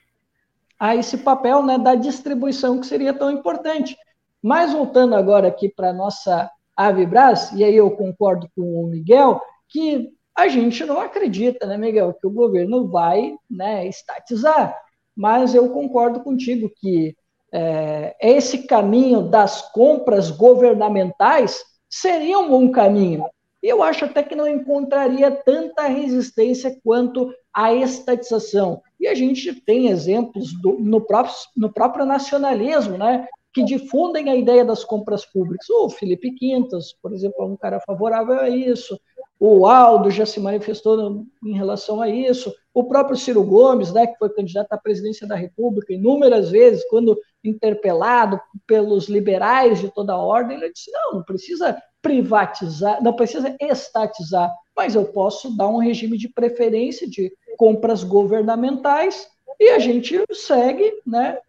a esse papel né, da distribuição que seria tão importante. Mas voltando agora aqui para a nossa Avibras, e aí eu concordo com o Miguel, que a gente não acredita, né, Miguel, que o governo vai né, estatizar. Mas eu concordo contigo que é, esse caminho das compras governamentais seria um bom caminho. Eu acho até que não encontraria tanta resistência quanto a estatização. E a gente tem exemplos do, no, próprio, no próprio nacionalismo, né? que difundem a ideia das compras públicas. O Felipe Quintas, por exemplo, é um cara favorável a isso. O Aldo já se manifestou em relação a isso. O próprio Ciro Gomes, né, que foi candidato à presidência da República inúmeras vezes, quando interpelado pelos liberais de toda a ordem, ele disse: não, não precisa privatizar, não precisa estatizar, mas eu posso dar um regime de preferência de compras governamentais e a gente segue né,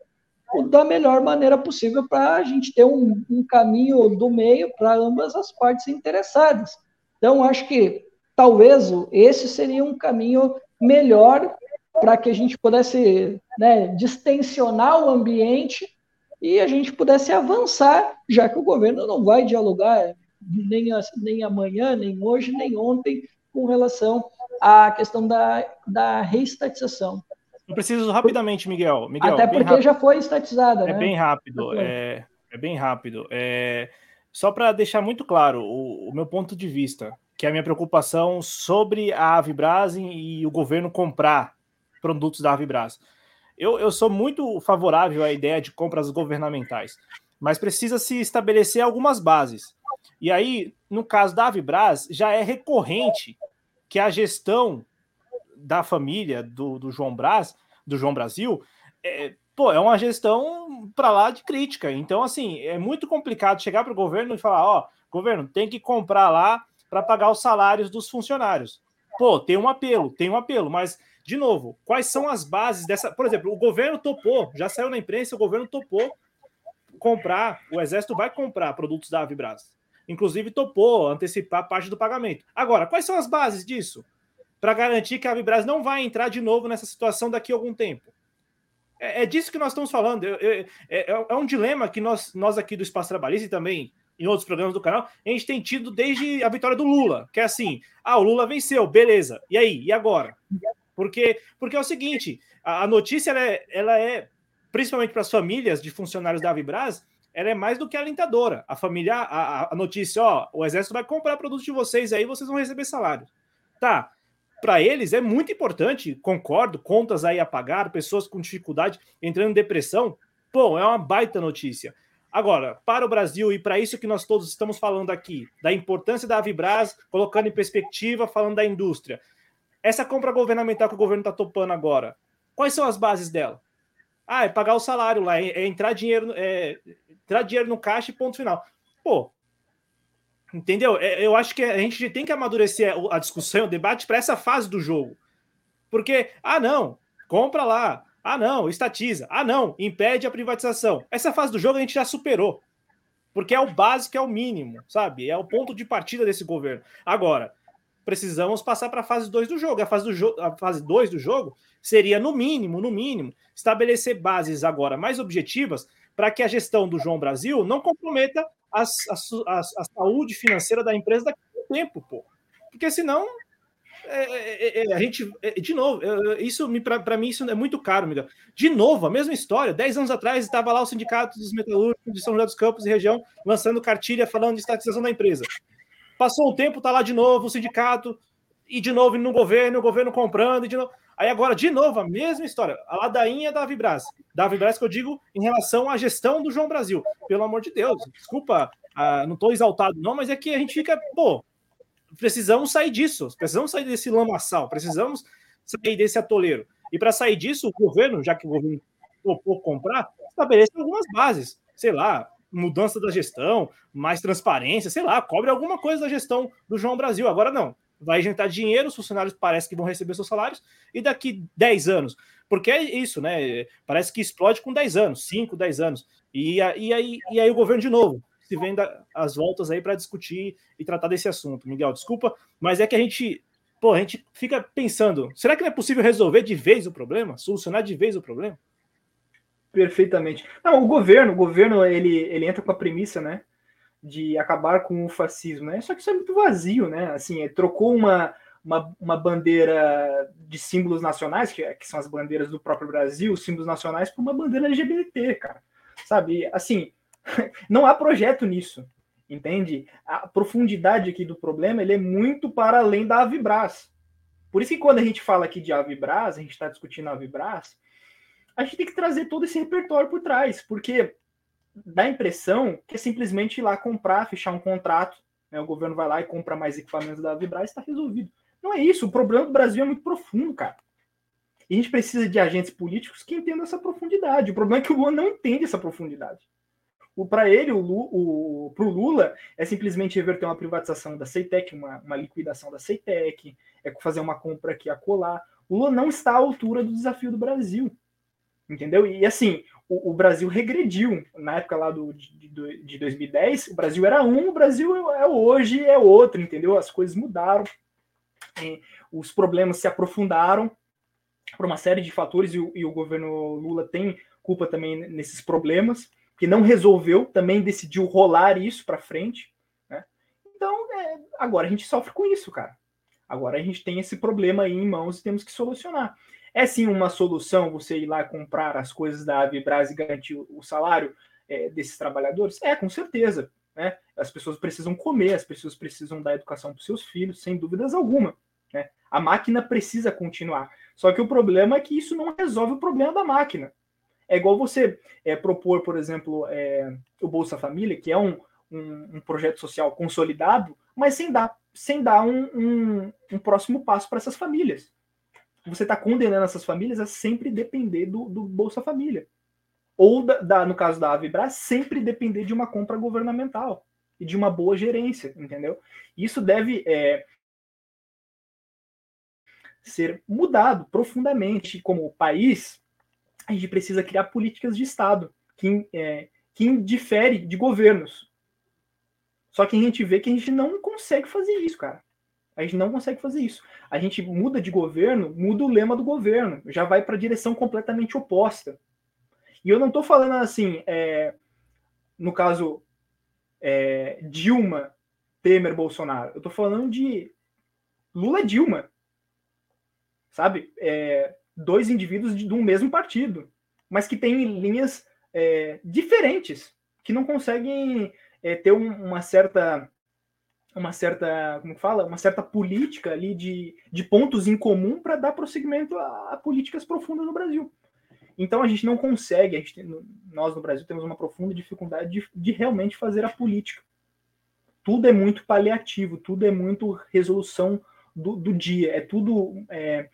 da melhor maneira possível para a gente ter um, um caminho do meio para ambas as partes interessadas. Então, acho que talvez esse seria um caminho melhor para que a gente pudesse né, distensionar o ambiente e a gente pudesse avançar, já que o governo não vai dialogar nem, nem amanhã, nem hoje, nem ontem com relação à questão da, da reestatização. Eu preciso rapidamente, Miguel. Miguel Até porque rápido. já foi estatizada. É né? bem rápido. É, é bem rápido. É, só para deixar muito claro o, o, meu ponto de vista, que é a minha preocupação sobre a Avibras e o governo comprar produtos da Avibras. Eu, eu sou muito favorável à ideia de compras governamentais, mas precisa se estabelecer algumas bases. E aí, no caso da Avibras, já é recorrente que a gestão da família do, do João Braz, do João Brasil, é, pô, é uma gestão para lá de crítica. Então, assim, é muito complicado chegar para o governo e falar: ó, governo, tem que comprar lá para pagar os salários dos funcionários. Pô, tem um apelo, tem um apelo, mas, de novo, quais são as bases dessa. Por exemplo, o governo topou, já saiu na imprensa, o governo topou comprar, o Exército vai comprar produtos da Avibras. Inclusive, topou antecipar parte do pagamento. Agora, quais são as bases disso? Para garantir que a Avibras não vai entrar de novo nessa situação daqui a algum tempo. É, é disso que nós estamos falando. É, é, é, um dilema que nós, nós aqui do Espaço Trabalhista e também em outros programas do canal, a gente tem tido desde a vitória do Lula, que é assim: ah, o Lula venceu, beleza. E aí? E agora? Porque, porque é o seguinte: a, a notícia ela é, ela é principalmente para as famílias de funcionários da Avibras, ela é mais do que alentadora. A família, a, a notícia, ó, o exército vai comprar produtos de vocês aí, vocês vão receber salário. Tá. Para eles é muito importante, concordo, contas aí a pagar, pessoas com dificuldade entrando em depressão. Pô, é uma baita notícia. Agora, para o Brasil e para isso que nós todos estamos falando aqui, da importância da Avibras, colocando em perspectiva, falando da indústria. Essa compra governamental que o governo está topando agora, quais são as bases dela? Ah, é pagar o salário lá, é, é entrar dinheiro, é, entrar dinheiro no caixa e ponto final. Pô, entendeu? É, eu acho que a gente tem que amadurecer a discussão, o debate para essa fase do jogo. Porque, ah, não, compra lá. Ah, não, estatiza. Ah, não, impede a privatização. Essa fase do jogo a gente já superou. Porque é o básico, é o mínimo, sabe? É o ponto de partida desse governo. Agora, precisamos passar para a fase 2 do jogo. A fase 2 do, a fase dois do jogo seria, no mínimo, no mínimo, estabelecer bases agora mais objetivas para que a gestão do João Brasil não comprometa a, a, saúde financeira da empresa daqui a um tempo, pô. Porque senão é, é, é, é a gente, é, de novo, isso para mim isso é muito caro, amiga. De novo, a mesma história. Dez anos atrás estava lá o sindicato dos metalúrgicos de São José dos Campos e região lançando cartilha falando de estatização da empresa. Passou um tempo, tá lá de novo o sindicato e de novo no governo, o governo comprando e de novo. Aí agora, de novo, a mesma história. A ladainha da Vibras. Da Vibras que eu digo em relação à gestão do João Brasil. Pelo amor de Deus, desculpa, uh, não estou exaltado não, mas é que a gente fica, pô, precisamos sair disso. Precisamos sair desse lamaçal. Precisamos sair desse atoleiro. E para sair disso, o governo, já que o governo topou comprar, estabelece algumas bases. Sei lá, mudança da gestão, mais transparência, sei lá, cobre alguma coisa da gestão do João Brasil. Agora não vai injetar dinheiro, os funcionários parecem que vão receber seus salários, e daqui 10 anos Porque é isso, né? Parece que explode com 10 anos, 5, 10 anos. E, e, aí, e aí o governo de novo se vem as voltas aí para discutir e tratar desse assunto. Miguel, desculpa, mas é que a gente, pô, a gente fica pensando, será que não é possível resolver de vez o problema? Solucionar de vez o problema? Perfeitamente. Não, o governo, o governo, ele, ele entra com a premissa, né, de acabar com o fascismo, né? Só que isso é muito vazio, né? Assim, é, trocou uma, uma, uma, bandeira de símbolos nacionais, que, que, são as bandeiras do próprio Brasil, símbolos nacionais, por uma bandeira LGBT, cara. Sabe? Assim, não há projeto nisso, entende? A profundidade aqui do problema ele é muito para além da Avibras. Por isso que quando a gente fala aqui de Avibras, a gente está discutindo a Avibras, a gente tem que trazer todo esse repertório por trás, porque dá a impressão que é simplesmente ir lá comprar, fechar um contrato, né, o governo vai lá e compra mais equipamentos da Avibras e está resolvido. Não é isso, o problema do Brasil é muito profundo, cara. E a gente precisa de agentes políticos que entendam essa profundidade. O problema é que o Lula não entende essa profundidade. Para ele, o, o, pro Lula, é simplesmente reverter uma privatização da Ceitec, uma, uma liquidação da Ceitec, é fazer uma compra aqui a colar. O Lula não está à altura do desafio do Brasil. Entendeu? E assim, o, o Brasil regrediu. Na época lá do, de, de 2010, o Brasil era um, o Brasil é hoje é outro, entendeu? As coisas mudaram, é, os problemas se aprofundaram por uma série de fatores e o, e o governo Lula tem culpa também nesses problemas que não resolveu, também decidiu rolar isso para frente. Né? Então, é, agora a gente sofre com isso, cara. Agora a gente tem esse problema aí em mãos e temos que solucionar. É sim uma solução você ir lá comprar as coisas da Avibras e garantir o salário é, desses trabalhadores? É, com certeza. Né? As pessoas precisam comer, as pessoas precisam dar educação para seus filhos, sem dúvidas alguma. Né? A máquina precisa continuar. Só que o problema é que isso não resolve o problema da máquina. É igual você é, propor, por exemplo, é, o Bolsa Família, que é um, um, um, projeto social consolidado, mas sem dar, sem dar um, um, um próximo passo para essas famílias. Você está condenando essas famílias a sempre depender do, do Bolsa Família. Ou, da, da, no caso da Avibras, sempre depender de uma compra governamental e de uma boa gerência, entendeu? Isso deve é, ser mudado profundamente como país a gente precisa criar políticas de Estado que, é, que indifere de governos. Só que a gente vê que a gente não consegue fazer isso, cara. A gente não consegue fazer isso. A gente muda de governo, muda o lema do governo, já vai para a direção completamente oposta. E eu não estou falando assim, é, no caso é, Dilma, Temer, Bolsonaro. Eu estou falando de Lula Dilma. Sabe? É, dois indivíduos de, de um mesmo partido, mas que têm linhas é, diferentes, que não conseguem é, ter um, uma certa uma certa, como fala, uma certa política ali de, de pontos em comum para dar prosseguimento a, a, políticas profundas no Brasil. Então a gente não consegue, gente, nós no Brasil temos uma profunda dificuldade de, de realmente fazer a política. Tudo é muito paliativo, tudo é muito resolução do, do dia, é tudo é,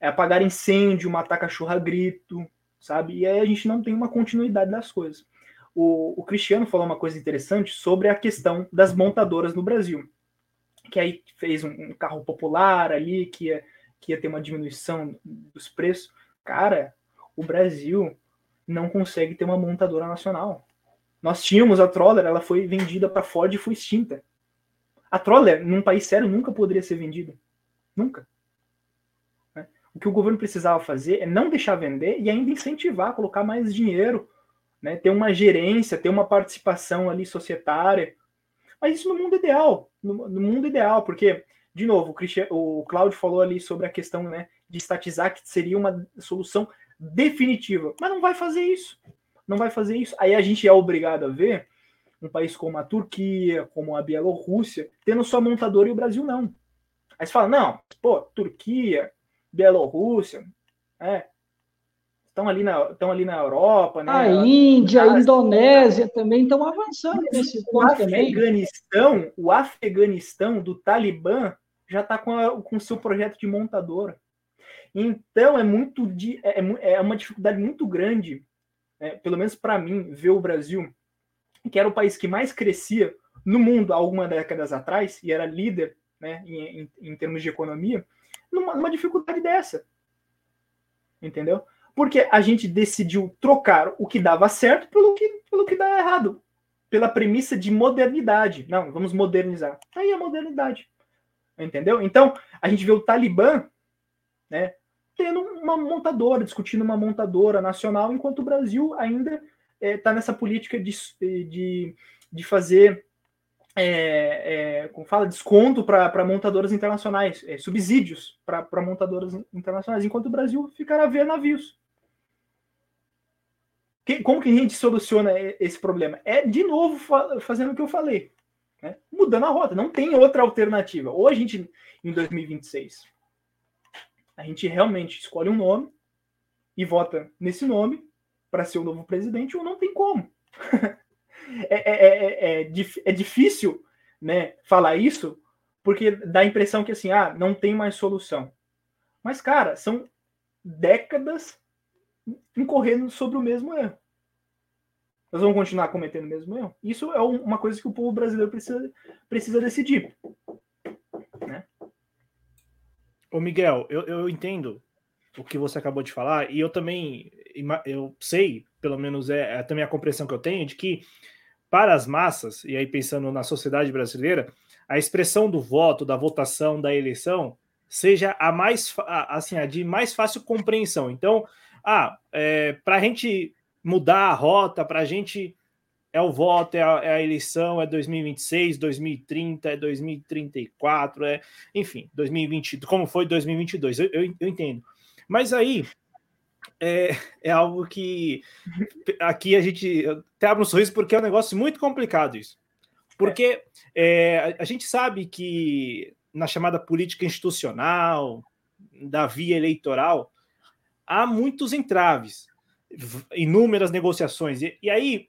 é apagar incêndio, matar cachorro a grito, sabe? E aí a gente não tem uma continuidade das coisas. O, o Cristiano falou uma coisa interessante sobre a questão das montadoras no Brasil, que aí fez um, um carro popular ali, que ia, que ia ter uma diminuição dos preços. Cara, o Brasil não consegue ter uma montadora nacional. Nós tínhamos a Troller, ela foi vendida para Ford e foi extinta. A Troller, num país sério, nunca poderia ser vendida. Nunca. O que o governo precisava fazer é não deixar vender e ainda incentivar, colocar mais dinheiro, né? ter uma gerência, ter uma participação ali societária. Mas isso no mundo ideal, no, no mundo ideal, porque, de novo, o, o Cláudio falou ali sobre a questão né, de estatizar, que seria uma solução definitiva. Mas não vai fazer isso. Não vai fazer isso. Aí a gente é obrigado a ver um país como a Turquia, como a Bielorrússia, tendo só montador e o Brasil não. Aí você fala, não, pô, Turquia, Bielorrússia, é, estão ali na, estão ali na Europa, né? A Índia, a Indonésia também estão avançando nesse ponto o Afeganistão, O Afeganistão do Talibã já está com, com o seu projeto de montadora. Então é muito é, é, é uma dificuldade muito grande, é, pelo menos para mim, ver o Brasil, que era o país que mais crescia no mundo há algumas décadas atrás e era líder né, em, em, em termos de economia, numa, numa dificuldade dessa. Entendeu? Porque a gente decidiu trocar o que dava certo pelo que, pelo que dá errado. Pela premissa de modernidade. Não, vamos modernizar. Aí é modernidade. Entendeu? Então, a gente vê o Talibã, né, tendo uma montadora, discutindo uma montadora nacional, enquanto o Brasil ainda está é, nessa política de, de, de fazer é, é, como fala, desconto para montadoras internacionais, é, subsídios para montadoras internacionais, enquanto o Brasil ficará a ver navios. Que, como que a gente soluciona esse problema? É, de novo, fa fazendo o que eu falei, né? mudando a rota. Não tem outra alternativa. Ou a gente, em 2026, a gente realmente escolhe um nome e vota nesse nome para ser o novo presidente, ou não tem como. É, é, é, é, é difícil né, falar isso, porque dá a impressão que assim, ah, não tem mais solução. Mas, cara, são décadas incorrendo sobre o mesmo erro. Nós vamos continuar cometendo o mesmo erro? Isso é uma coisa que o povo brasileiro precisa, precisa decidir. Né? Ô Miguel, eu, eu entendo o que você acabou de falar, e eu também eu sei, pelo menos é, é também a compreensão que eu tenho, de que para as massas, e aí pensando na sociedade brasileira, a expressão do voto, da votação, da eleição, seja a mais assim, a de mais fácil compreensão. Então, ah, é, para a gente mudar a rota, para a gente é o voto, é a, é a, eleição, é 2026, 2030, é 2034, é enfim, 2020, como foi 2022, eu, eu, eu entendo. Mas aí é, é algo que aqui a gente até abre um sorriso porque é um negócio muito complicado isso. Porque é, a, a gente sabe que na chamada política institucional, da via eleitoral, há muitos entraves, inúmeras negociações. E, e aí,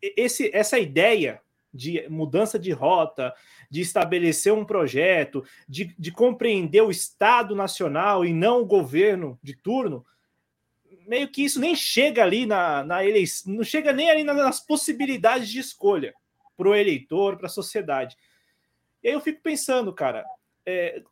esse, essa ideia de mudança de rota, de estabelecer um projeto, de, de compreender o Estado Nacional e não o governo de turno, meio que isso nem chega ali na, na eleição, não chega nem ali nas possibilidades de escolha para o eleitor, para a sociedade. E aí eu fico pensando, cara, é,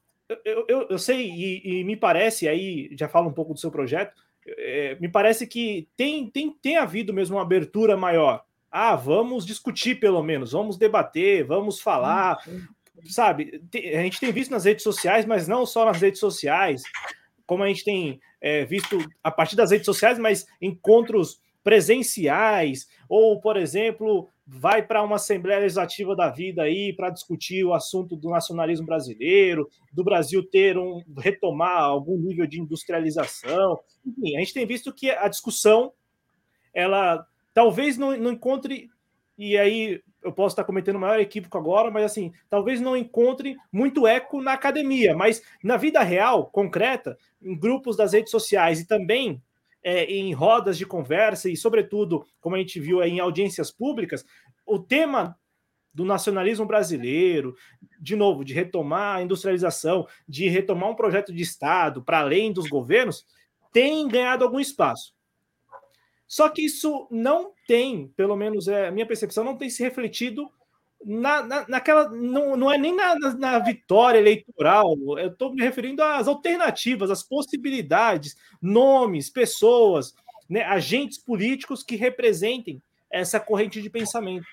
eu, eu, eu, sei e, e, me parece, aí já falo um pouco do seu projeto, é, me parece que tem, tem, tem havido mesmo uma abertura maior. Ah, vamos discutir pelo menos, vamos debater, vamos falar, sabe? Tem, a gente tem visto nas redes sociais, mas não só nas redes sociais, como a gente tem é, visto a partir das redes sociais, mas encontros presenciais, ou, por exemplo, vai para uma Assembleia Legislativa da vida aí para discutir o assunto do nacionalismo brasileiro, do Brasil ter um retomar algum nível de industrialização. Enfim, a gente tem visto que a discussão ela talvez não, não encontre e aí eu posso estar cometendo o maior equívoco agora, mas assim, talvez não encontre muito eco na academia, mas na vida real, concreta, em grupos das redes sociais e também é, em rodas de conversa e, sobretudo, como a gente viu em audiências públicas, o tema do nacionalismo brasileiro, de novo, de retomar a industrialização, de retomar um projeto de Estado para além dos governos, tem ganhado algum espaço. Só que isso não tem, pelo menos é a minha percepção, não tem se refletido na, na, naquela. Não, não é nem na, na, na vitória eleitoral, eu estou me referindo às alternativas, às possibilidades, nomes, pessoas, né, agentes políticos que representem essa corrente de pensamento.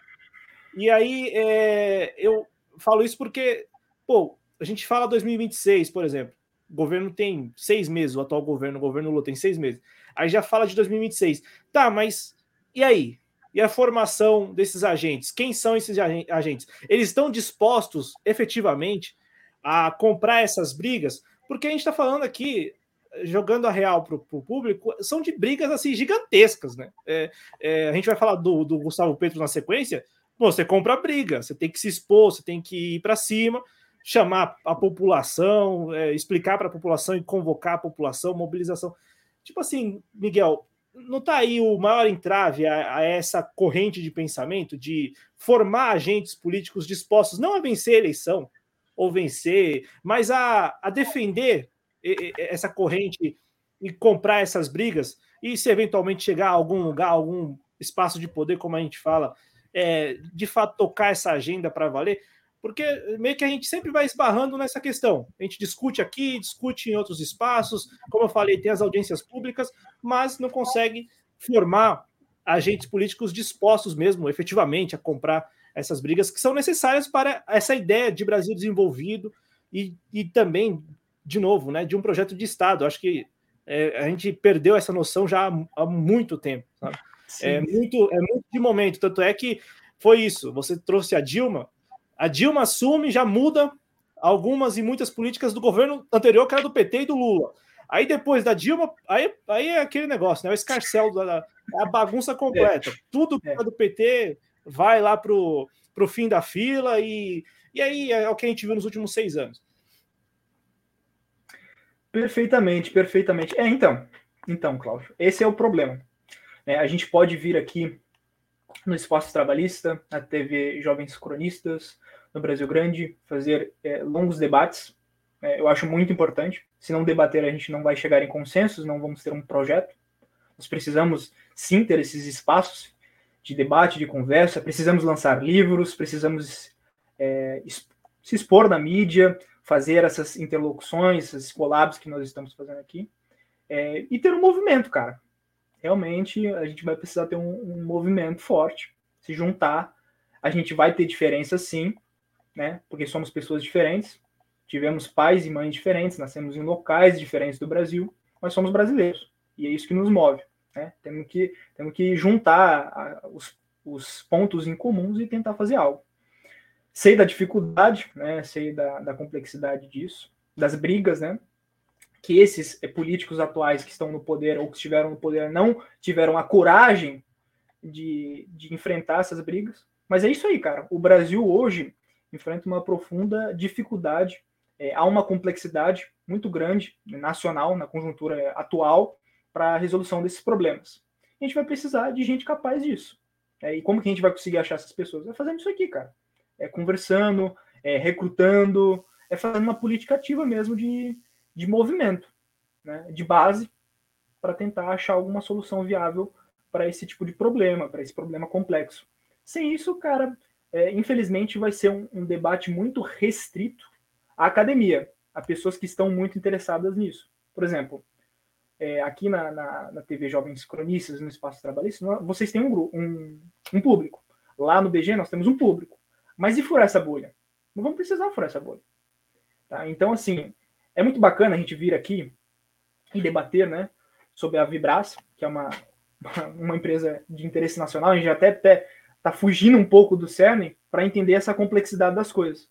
E aí é, eu falo isso porque, pô, a gente fala 2026, por exemplo. O governo tem seis meses, o atual governo, o governo Lula tem seis meses. Aí já fala de 2026. Tá, mas e aí? E a formação desses agentes? Quem são esses agentes? Eles estão dispostos efetivamente a comprar essas brigas? Porque a gente está falando aqui, jogando a real para o público, são de brigas assim gigantescas, né? É, é, a gente vai falar do, do Gustavo Petro na sequência. Você compra briga, você tem que se expor, você tem que ir para cima, chamar a população, é, explicar para a população e convocar a população, mobilização. Tipo assim, Miguel, não está aí o maior entrave a, a, essa corrente de pensamento de formar agentes políticos dispostos não a vencer a eleição ou vencer, mas a, a defender essa corrente e comprar essas brigas e se eventualmente chegar a algum lugar, algum espaço de poder, como a gente fala, é, de fato tocar essa agenda para valer. Porque meio que a gente sempre vai esbarrando nessa questão. A gente discute aqui, discute em outros espaços, como eu falei, tem as audiências públicas, mas não consegue formar agentes políticos dispostos mesmo, efetivamente, a comprar essas brigas que são necessárias para essa ideia de Brasil desenvolvido e, e também, de novo, né, de um projeto de Estado. Acho que é, a gente perdeu essa noção já há, há muito tempo. É muito, é muito de momento. Tanto é que foi isso. Você trouxe a Dilma, a Dilma assume, já muda algumas e muitas políticas do governo anterior, que era do PT e do Lula. Aí depois da Dilma, aí, aí é aquele negócio, né? O escarcel, da, a bagunça completa. É. Tudo é. do PT vai lá pro, pro fim da fila e, e aí é o que a gente viu nos últimos seis anos. Perfeitamente, perfeitamente. É, então, então, Cláudio, esse é o problema. É, a gente pode vir aqui no Espaço Trabalhista, na TV Jovens Cronistas, no Brasil Grande, fazer é, longos debates. É, eu acho muito importante. Se não debater, a gente não vai chegar em consensos, não vamos ter um projeto. Nós precisamos sim ter esses espaços de debate, de conversa. Precisamos lançar livros, precisamos é, se expor na mídia, fazer essas interlocuções, esses collabs que nós estamos fazendo aqui. É, e ter um movimento, cara. Realmente a gente vai precisar ter um, um movimento forte, se juntar. A gente vai ter diferença sim, né? Porque somos pessoas diferentes, tivemos pais e mães diferentes, nascemos em locais diferentes do Brasil, mas somos brasileiros. E é isso que nos move. Né? Temos, que, temos que juntar a, os, os pontos em comuns e tentar fazer algo. Sei da dificuldade, né? sei da, da complexidade disso, das brigas, né? que esses eh, políticos atuais que estão no poder ou que estiveram no poder não tiveram a coragem de, de enfrentar essas brigas. Mas é isso aí, cara. O Brasil hoje enfrenta uma profunda dificuldade, é, há uma complexidade muito grande nacional na conjuntura atual para a resolução desses problemas. A gente vai precisar de gente capaz disso. É, e como que a gente vai conseguir achar essas pessoas? É fazendo isso aqui, cara. É conversando, é recrutando, é fazendo uma política ativa mesmo de, de movimento, né, de base, para tentar achar alguma solução viável para esse tipo de problema, para esse problema complexo. Sem isso, cara, é, infelizmente vai ser um, um, debate muito restrito à academia, a pessoas que estão muito interessadas nisso. Por exemplo, é, aqui na, na, na, TV Jovens Cronistas, no Espaço Trabalhista, vocês têm um, um, um público. Lá no BG nós temos um público. Mas e furar essa bolha? Não vamos precisar furar essa bolha. Tá? Então, assim, é muito bacana a gente vir aqui e debater né, sobre a Vibras, que é uma, uma empresa de interesse nacional. A gente até está fugindo um pouco do CERN para entender essa complexidade das coisas.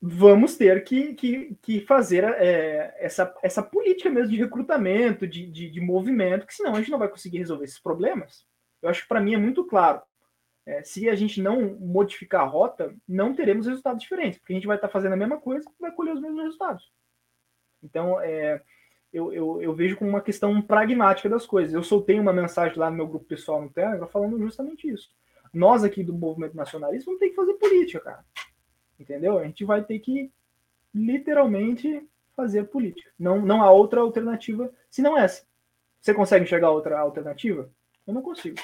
Vamos ter que, que, que fazer é, essa, essa política mesmo de recrutamento, de, de, de movimento, que senão a gente não vai conseguir resolver esses problemas. Eu acho que para mim é muito claro é, se a gente não modificar a rota, não teremos resultados diferentes, porque a gente vai estar fazendo a mesma coisa e vai colher os mesmos resultados. Então, é, eu, eu, eu, vejo como uma questão pragmática das coisas. Eu soltei uma mensagem lá no meu grupo pessoal no Telegram falando justamente isso. Nós aqui do movimento nacionalista vamos ter que fazer política, cara. Entendeu? A gente vai ter que literalmente fazer política. Não, não há outra alternativa senão essa. Você consegue enxergar outra alternativa? Eu não consigo.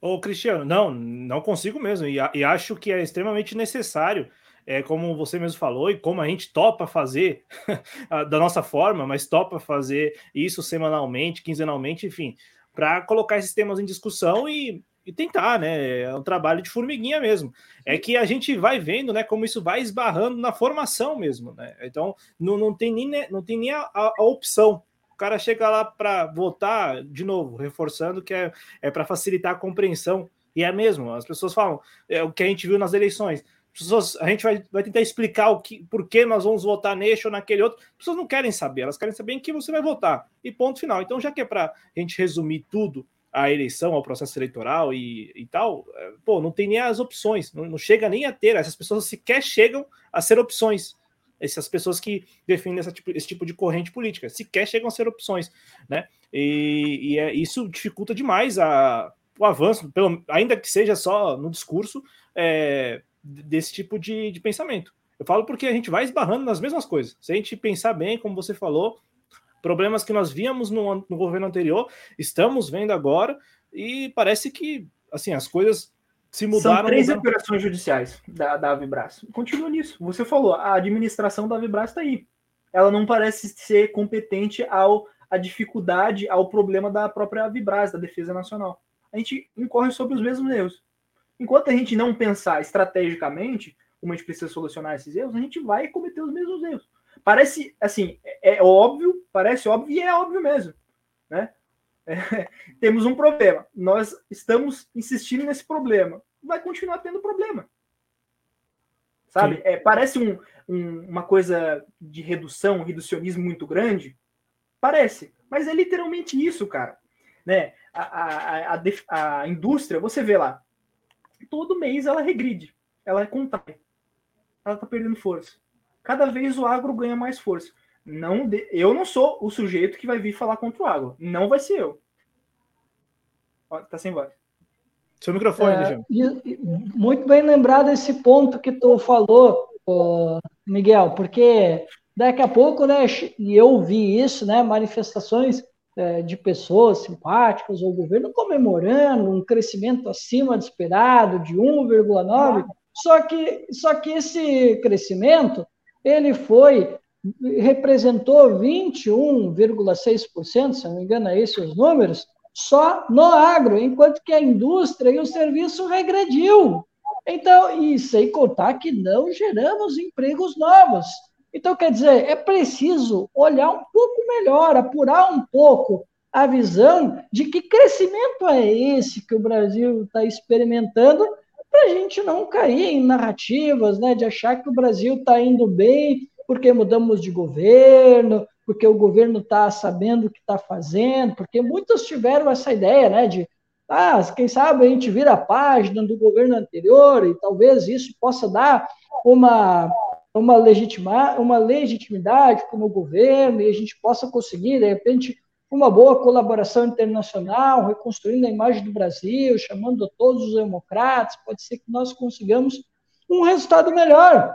Ô, Cristiano, não, não consigo mesmo. E, e acho que é extremamente necessário, é, como você mesmo falou, e como a gente topa fazer da nossa forma, mas topa fazer isso semanalmente, quinzenalmente, enfim, para colocar esses temas em discussão e, e tentar, né? É um trabalho de formiguinha mesmo. É que a gente vai vendo, né, como isso vai esbarrando na formação mesmo, né? Então, não, não tem nem, não tem nem a, a, opção cara chega lá para votar, de novo, reforçando que é, é para facilitar a compreensão. E é mesmo, as pessoas falam, é o que a gente viu nas eleições. Pessoas, a gente vai, vai tentar explicar o que, por que nós vamos votar neste ou naquele outro. As pessoas não querem saber, elas querem saber em que você vai votar. E ponto final. Então, já que é para a gente resumir tudo a eleição, ao processo eleitoral e, e tal, é, pô, não tem nem as opções, não, não chega nem a ter. Essas pessoas sequer chegam a ser opções essas pessoas que defendem essa tipo, esse tipo de corrente política, sequer chegam a ser opções, né? E, e é, isso dificulta demais a, o avanço, pelo, ainda que seja só no discurso é, desse tipo de, de pensamento. Eu falo porque a gente vai esbarrando nas mesmas coisas. Se a gente pensar bem, como você falou, problemas que nós víamos no, no governo anterior, estamos vendo agora, e parece que assim as coisas Se mudaram, São três mudaram. operações judiciais da, da Avibras. Continua nisso. Você falou, a administração da Avibras está aí. Ela não parece ser competente ao a dificuldade, ao problema da própria Avibras, da Defesa Nacional. A gente incorre sobre os mesmos erros. Enquanto a gente não pensar estrategicamente como a gente precisa solucionar esses erros, a gente vai cometer os mesmos erros. Parece, assim, é, é óbvio, parece óbvio e é óbvio mesmo, né? É, temos um problema. Nós estamos insistindo nesse problema. Vai continuar tendo problema. Sabe? É, parece um, um, uma coisa de redução, um reducionismo muito grande. Parece. Mas é literalmente isso, cara. Né? A, a, a, a indústria, você vê lá, todo mês ela regride, ela contrai. Ela tá perdendo força. Cada vez o agro ganha mais força. Não de... Eu não sou o sujeito que vai vir falar contra o agro. Não vai ser eu. Ó, tá sem voz. Seu microfone, é, Muito bem lembrado esse ponto que tu falou, Miguel, porque daqui a pouco, né, e eu vi isso, né, manifestações é, de pessoas simpáticas ao governo comemorando um crescimento acima do esperado de 1,9, só que, só que esse crescimento ele foi representou 21,6%, se não me engano, é esses os números, só no agro, enquanto que a indústria e o serviço regrediu. Então, e sem contar que não geramos empregos novos. Então, quer dizer, é preciso olhar um pouco melhor, apurar um pouco a visão de que crescimento é esse que o Brasil está experimentando, para a gente não cair em narrativas, né, de achar que o Brasil está indo bem porque mudamos de governo, porque o governo está sabendo o que está fazendo, porque muitos tiveram essa ideia, né, de, ah, quem sabe a gente vira a página do governo anterior e talvez isso possa dar uma uma, legitima, uma legitimidade como governo e a gente possa conseguir, de repente, uma boa colaboração internacional, reconstruindo a imagem do Brasil, chamando todos os democratas, pode ser que nós consigamos um resultado melhor.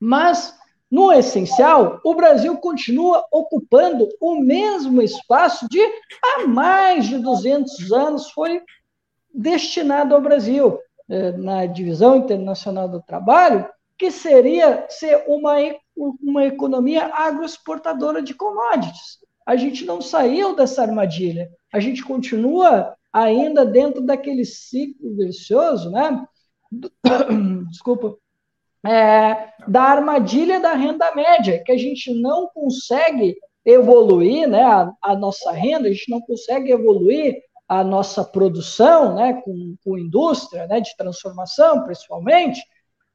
Mas no essencial, o Brasil continua ocupando o mesmo espaço de há mais de 200 anos foi destinado ao Brasil. É, na divisão internacional do trabalho, que seria ser uma, uma economia agroexportadora de commodities. A gente não saiu dessa armadilha, a gente continua ainda dentro daquele ciclo vicioso, né? Desculpa, é, da armadilha da renda média, que a gente não consegue evoluir né, a, a, nossa renda, a gente não consegue evoluir a nossa produção né, com, com indústria né, de transformação, principalmente.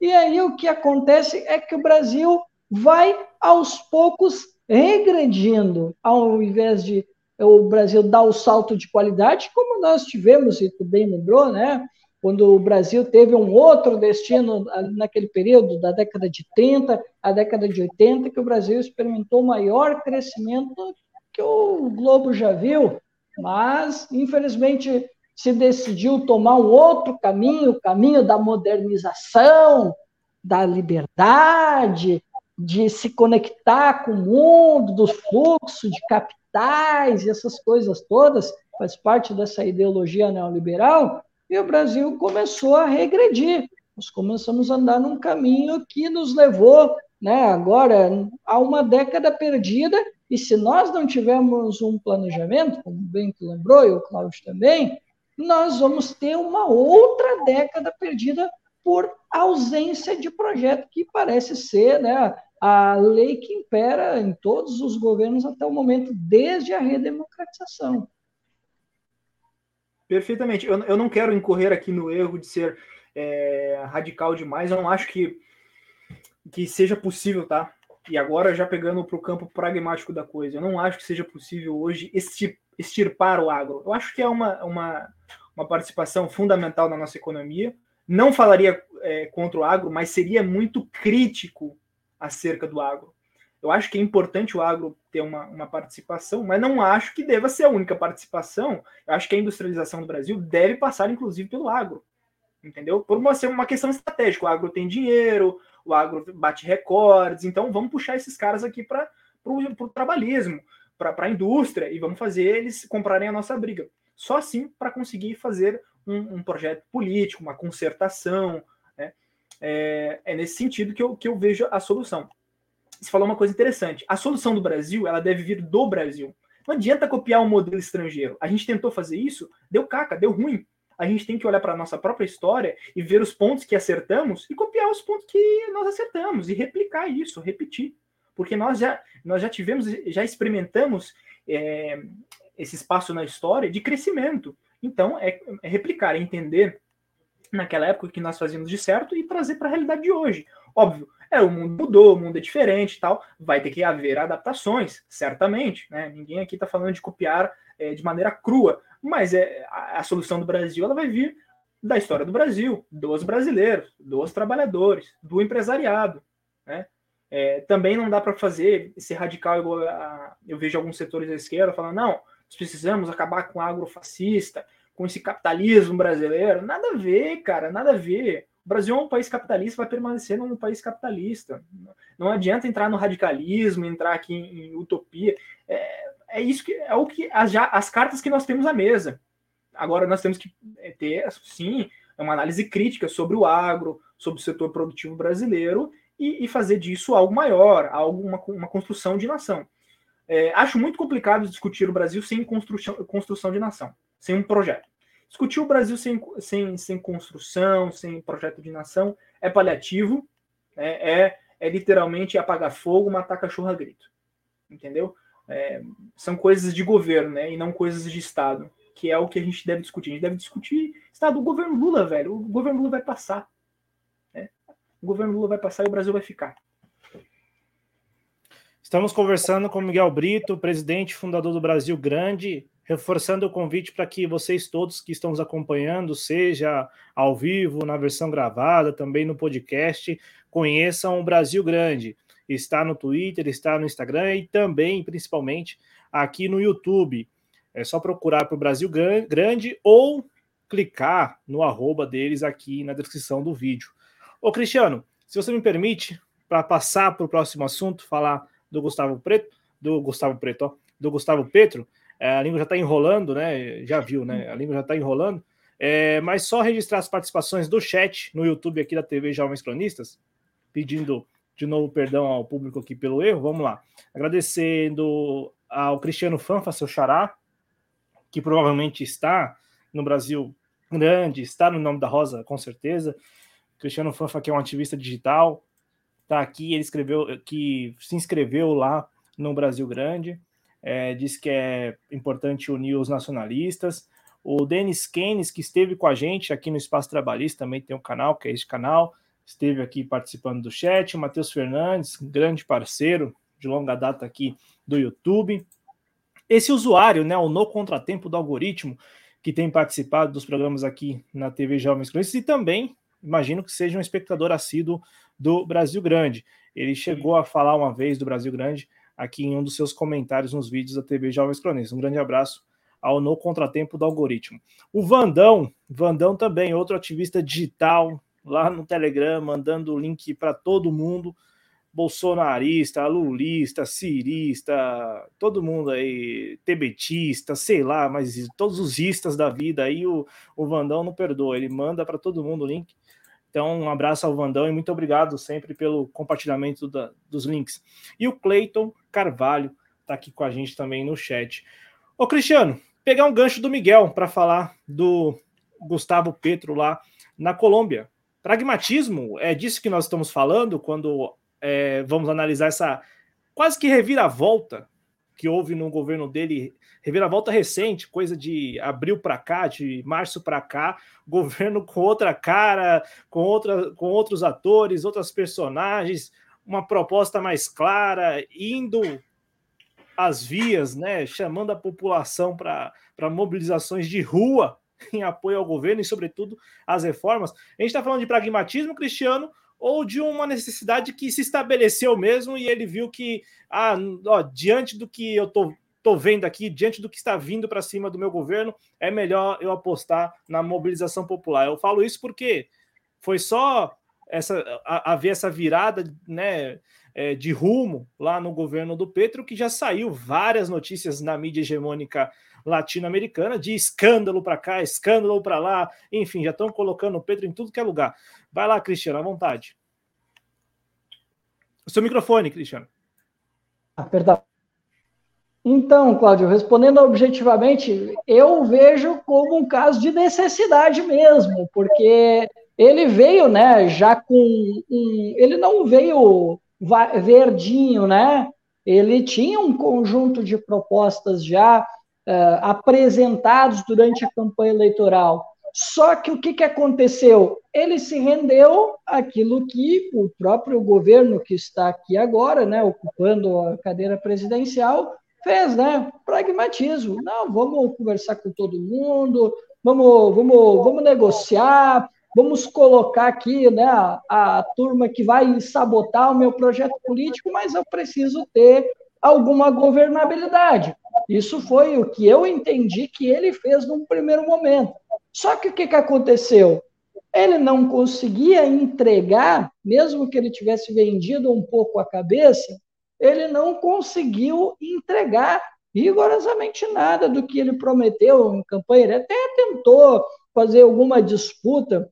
E aí o que acontece é que o Brasil vai aos poucos regredindo, ao invés de o Brasil dar o salto de qualidade, como nós tivemos, e tu bem lembrou, né? quando o Brasil teve um outro destino naquele período, da década de 30 à década de 80, que o Brasil experimentou maior crescimento que o Globo já viu, mas, infelizmente, se decidiu tomar um outro caminho, o caminho da modernização, da liberdade, de se conectar com o mundo, do fluxo de capitais e essas coisas todas, faz parte dessa ideologia neoliberal, e o Brasil começou a regredir. Nós começamos a andar num caminho que nos levou, né, agora, a uma década perdida, e se nós não tivermos um planejamento, como bem que lembrou, e o Cláudio também, nós vamos ter uma outra década perdida por ausência de projeto, que parece ser né, a lei que impera em todos os governos até o momento, desde a redemocratização. Perfeitamente. Eu, eu não quero incorrer aqui no erro de ser é, radical demais. Eu não acho que, que seja possível, tá? E agora, já pegando para o campo pragmático da coisa, eu não acho que seja possível hoje extirpar o agro. Eu acho que é uma, uma, uma participação fundamental na nossa economia. Não falaria é, contra o agro, mas seria muito crítico acerca do agro. Eu acho que é importante o agro ter uma, uma participação, mas não acho que deva ser a única participação. Eu acho que a industrialização do Brasil deve passar, inclusive, pelo agro. Entendeu? Por uma, ser uma questão estratégica. O agro tem dinheiro, o agro bate recordes, então vamos puxar esses caras aqui para o trabalhismo, para a indústria, e vamos fazer eles comprarem a nossa briga. Só assim para conseguir fazer um, um projeto político, uma concertação. Né? É, é, nesse sentido que eu, que eu vejo a solução. Você falou uma coisa interessante. A solução do Brasil, ela deve vir do Brasil. Não adianta copiar um modelo estrangeiro. A gente tentou fazer isso, deu caca, deu ruim. A gente tem que olhar para a nossa própria história e ver os pontos que acertamos e copiar os pontos que nós acertamos e replicar isso, repetir. Porque nós já, nós já tivemos, já experimentamos é, esse espaço na história de crescimento. Então, é, é replicar, é entender naquela época que nós fazíamos de certo e trazer para a realidade de hoje. Óbvio, é, o mundo mudou, o mundo é diferente tal, vai ter que haver adaptações, certamente, né? Ninguém aqui está falando de copiar é, de maneira crua, mas é, a, a, solução do Brasil ela vai vir da história do Brasil, dos brasileiros, dos trabalhadores, do empresariado, né? É, também não dá para fazer esse radical igual a, eu vejo alguns setores da esquerda falando, não, nós precisamos acabar com o agrofascista, com esse capitalismo brasileiro. Nada a ver, cara, nada a ver. O Brasil é um país capitalista, vai permanecer num país capitalista. Não adianta entrar no radicalismo, entrar aqui em, em utopia. É, é, isso que é o que as, já, as cartas que nós temos à mesa. Agora nós temos que é, ter, sim, uma análise crítica sobre o agro, sobre o setor produtivo brasileiro e, e fazer disso algo maior, algo uma, uma construção de nação. É, acho muito complicado discutir o Brasil sem construção, construção de nação, sem um projeto. Discutir o Brasil sem, sem, sem construção, sem projeto de nação, é paliativo, né? é, é literalmente apagar fogo, matar cachorro a grito. Entendeu? É, são coisas de governo, né? E não coisas de Estado, que é o que a gente deve discutir. A gente deve discutir Estado. O governo Lula, velho, o governo Lula vai passar. O governo Lula vai passar e o Brasil vai ficar. Estamos conversando com Miguel Brito, presidente fundador do Brasil Grande, reforçando o convite para que vocês todos que estão nos acompanhando, seja ao vivo, na versão gravada, também no podcast, conheçam o Brasil Grande. Está no Twitter, está no Instagram e também, principalmente, aqui no YouTube. É só procurar para o Brasil Grande ou clicar no arroba deles aqui na descrição do vídeo. Ô Cristiano, se você me permite, para passar para o próximo assunto, falar do Gustavo Preto, do Gustavo Preto, ó, do Gustavo Petro. É, a língua já está enrolando, né? Já viu, né? A língua já está enrolando. É, mas só registrar as participações do chat no YouTube aqui da TV Jovens Cronistas, pedindo de novo perdão ao público aqui pelo erro. Vamos lá. Agradecendo ao Cristiano Fanfa, seu xará, que provavelmente está no Brasil grande, está no nome da Rosa, com certeza. Cristiano Fanfa, que é um ativista digital, tá aqui, ele escreveu que se inscreveu lá no Brasil Grande, é, diz que é importante unir os nacionalistas. O Denis Keynes, que esteve com a gente aqui no Espaço Trabalhista, também tem um canal, que é este canal, esteve aqui participando do chat. O Matheus Fernandes, grande parceiro de longa data aqui do YouTube. Esse usuário, né, o No Contratempo do Algoritmo, que tem participado dos programas aqui na TV Jovens Cronistas e também imagino que seja um espectador assíduo do Brasil Grande. Ele chegou a falar uma vez do Brasil Grande aqui em um dos seus comentários nos vídeos da TV Jovens Cronistas. Um grande abraço ao No Contratempo do Algoritmo. O Vandão, Vandão também, outro ativista digital lá no Telegram, mandando o link para todo mundo. Bolsonarista, lulista, cirista, todo mundo aí, tebetista, sei lá, mas todos os istas da vida aí, o, o Vandão não perdoa, ele manda para todo mundo o link então, um abraço ao Vandão e muito obrigado sempre pelo compartilhamento da, dos links. E o Cleiton Carvalho está aqui com a gente também no chat. Ô, Cristiano, pegar um gancho do Miguel para falar do Gustavo Petro lá na Colômbia. Pragmatismo, é disso que nós estamos falando quando é, vamos analisar essa quase que reviravolta que houve no governo dele, reviravolta recente, coisa de abril para cá, de março para cá, governo com outra cara, com, outra, com outros atores, outras personagens, uma proposta mais clara, indo às vias, né, chamando a população para mobilizações de rua em apoio ao governo e, sobretudo, às reformas. A gente está falando de pragmatismo, Cristiano, ou de uma necessidade que se estabeleceu mesmo e ele viu que, ah, ó, diante do que eu tô, tô vendo aqui, diante do que está vindo para cima do meu governo, é melhor eu apostar na mobilização popular. Eu falo isso porque foi só essa, haver essa virada né, é, de rumo lá no governo do Petro, que já saiu várias notícias na mídia hegemônica latino-americana de escândalo para cá, escândalo para lá, enfim, já estão colocando o Petro em tudo que é lugar. Vai lá, Cristiano, à vontade. O seu microfone, Cristiano. Ah, perdão. Então, Cláudio, respondendo objetivamente, eu vejo como um caso de necessidade mesmo, porque ele veio, né, já com um, ele não veio verdinho, né? Ele tinha um conjunto de propostas já uh, apresentados durante a campanha eleitoral. Só que o que, que aconteceu? Ele se rendeu àquilo que o próprio governo que está aqui agora, né, ocupando a cadeira presidencial, fez, né? Pragmatismo. Não, vamos conversar com todo mundo, vamos, vamos, vamos negociar, vamos colocar aqui né, a, a turma que vai sabotar o meu projeto político, mas eu preciso ter alguma governabilidade. Isso foi o que eu entendi que ele fez num primeiro momento. Só que o que, que aconteceu? Ele não conseguia entregar, mesmo que ele tivesse vendido um pouco a cabeça, ele não conseguiu entregar rigorosamente nada do que ele prometeu em campanha. Ele até tentou fazer alguma disputa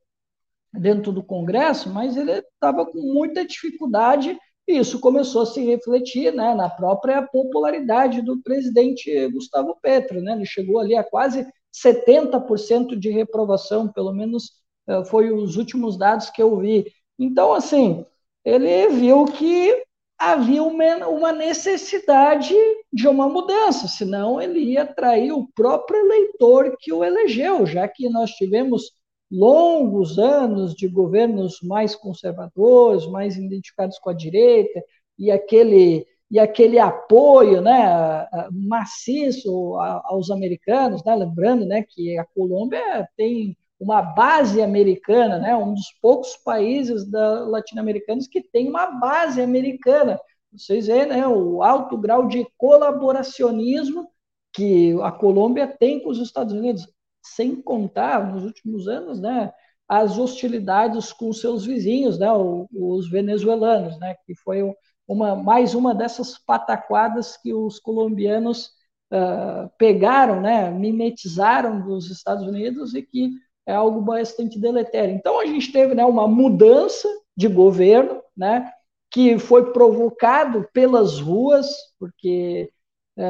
dentro do Congresso, mas ele estava com muita dificuldade e isso começou a se refletir né, na própria popularidade do presidente Gustavo Petro. Né? Ele chegou ali a quase 70% de reprovação, pelo menos eh, foi os últimos dados que eu vi. Então, assim, ele viu que havia uma necessidade de uma mudança, senão ele ia atrair o próprio eleitor que o elegeu, já que nós tivemos longos anos de governos mais conservadores, mais identificados com a direita, e aquele, e aquele apoio né, maciço aos americanos, né, lembrando né, que a Colômbia tem uma base americana, né, um dos poucos países latino-americanos que tem uma base americana. Vocês veem né, o alto grau de colaboracionismo que a Colômbia tem com os Estados Unidos sem contar, nos últimos anos, né, as hostilidades com seus vizinhos, né, os venezuelanos, né, que foi uma, mais uma dessas pataquadas que os colombianos uh, pegaram, né, mimetizaram dos Estados Unidos e que é algo bastante deletério. Então a gente teve né, uma mudança de governo, né, que foi provocado pelas ruas, porque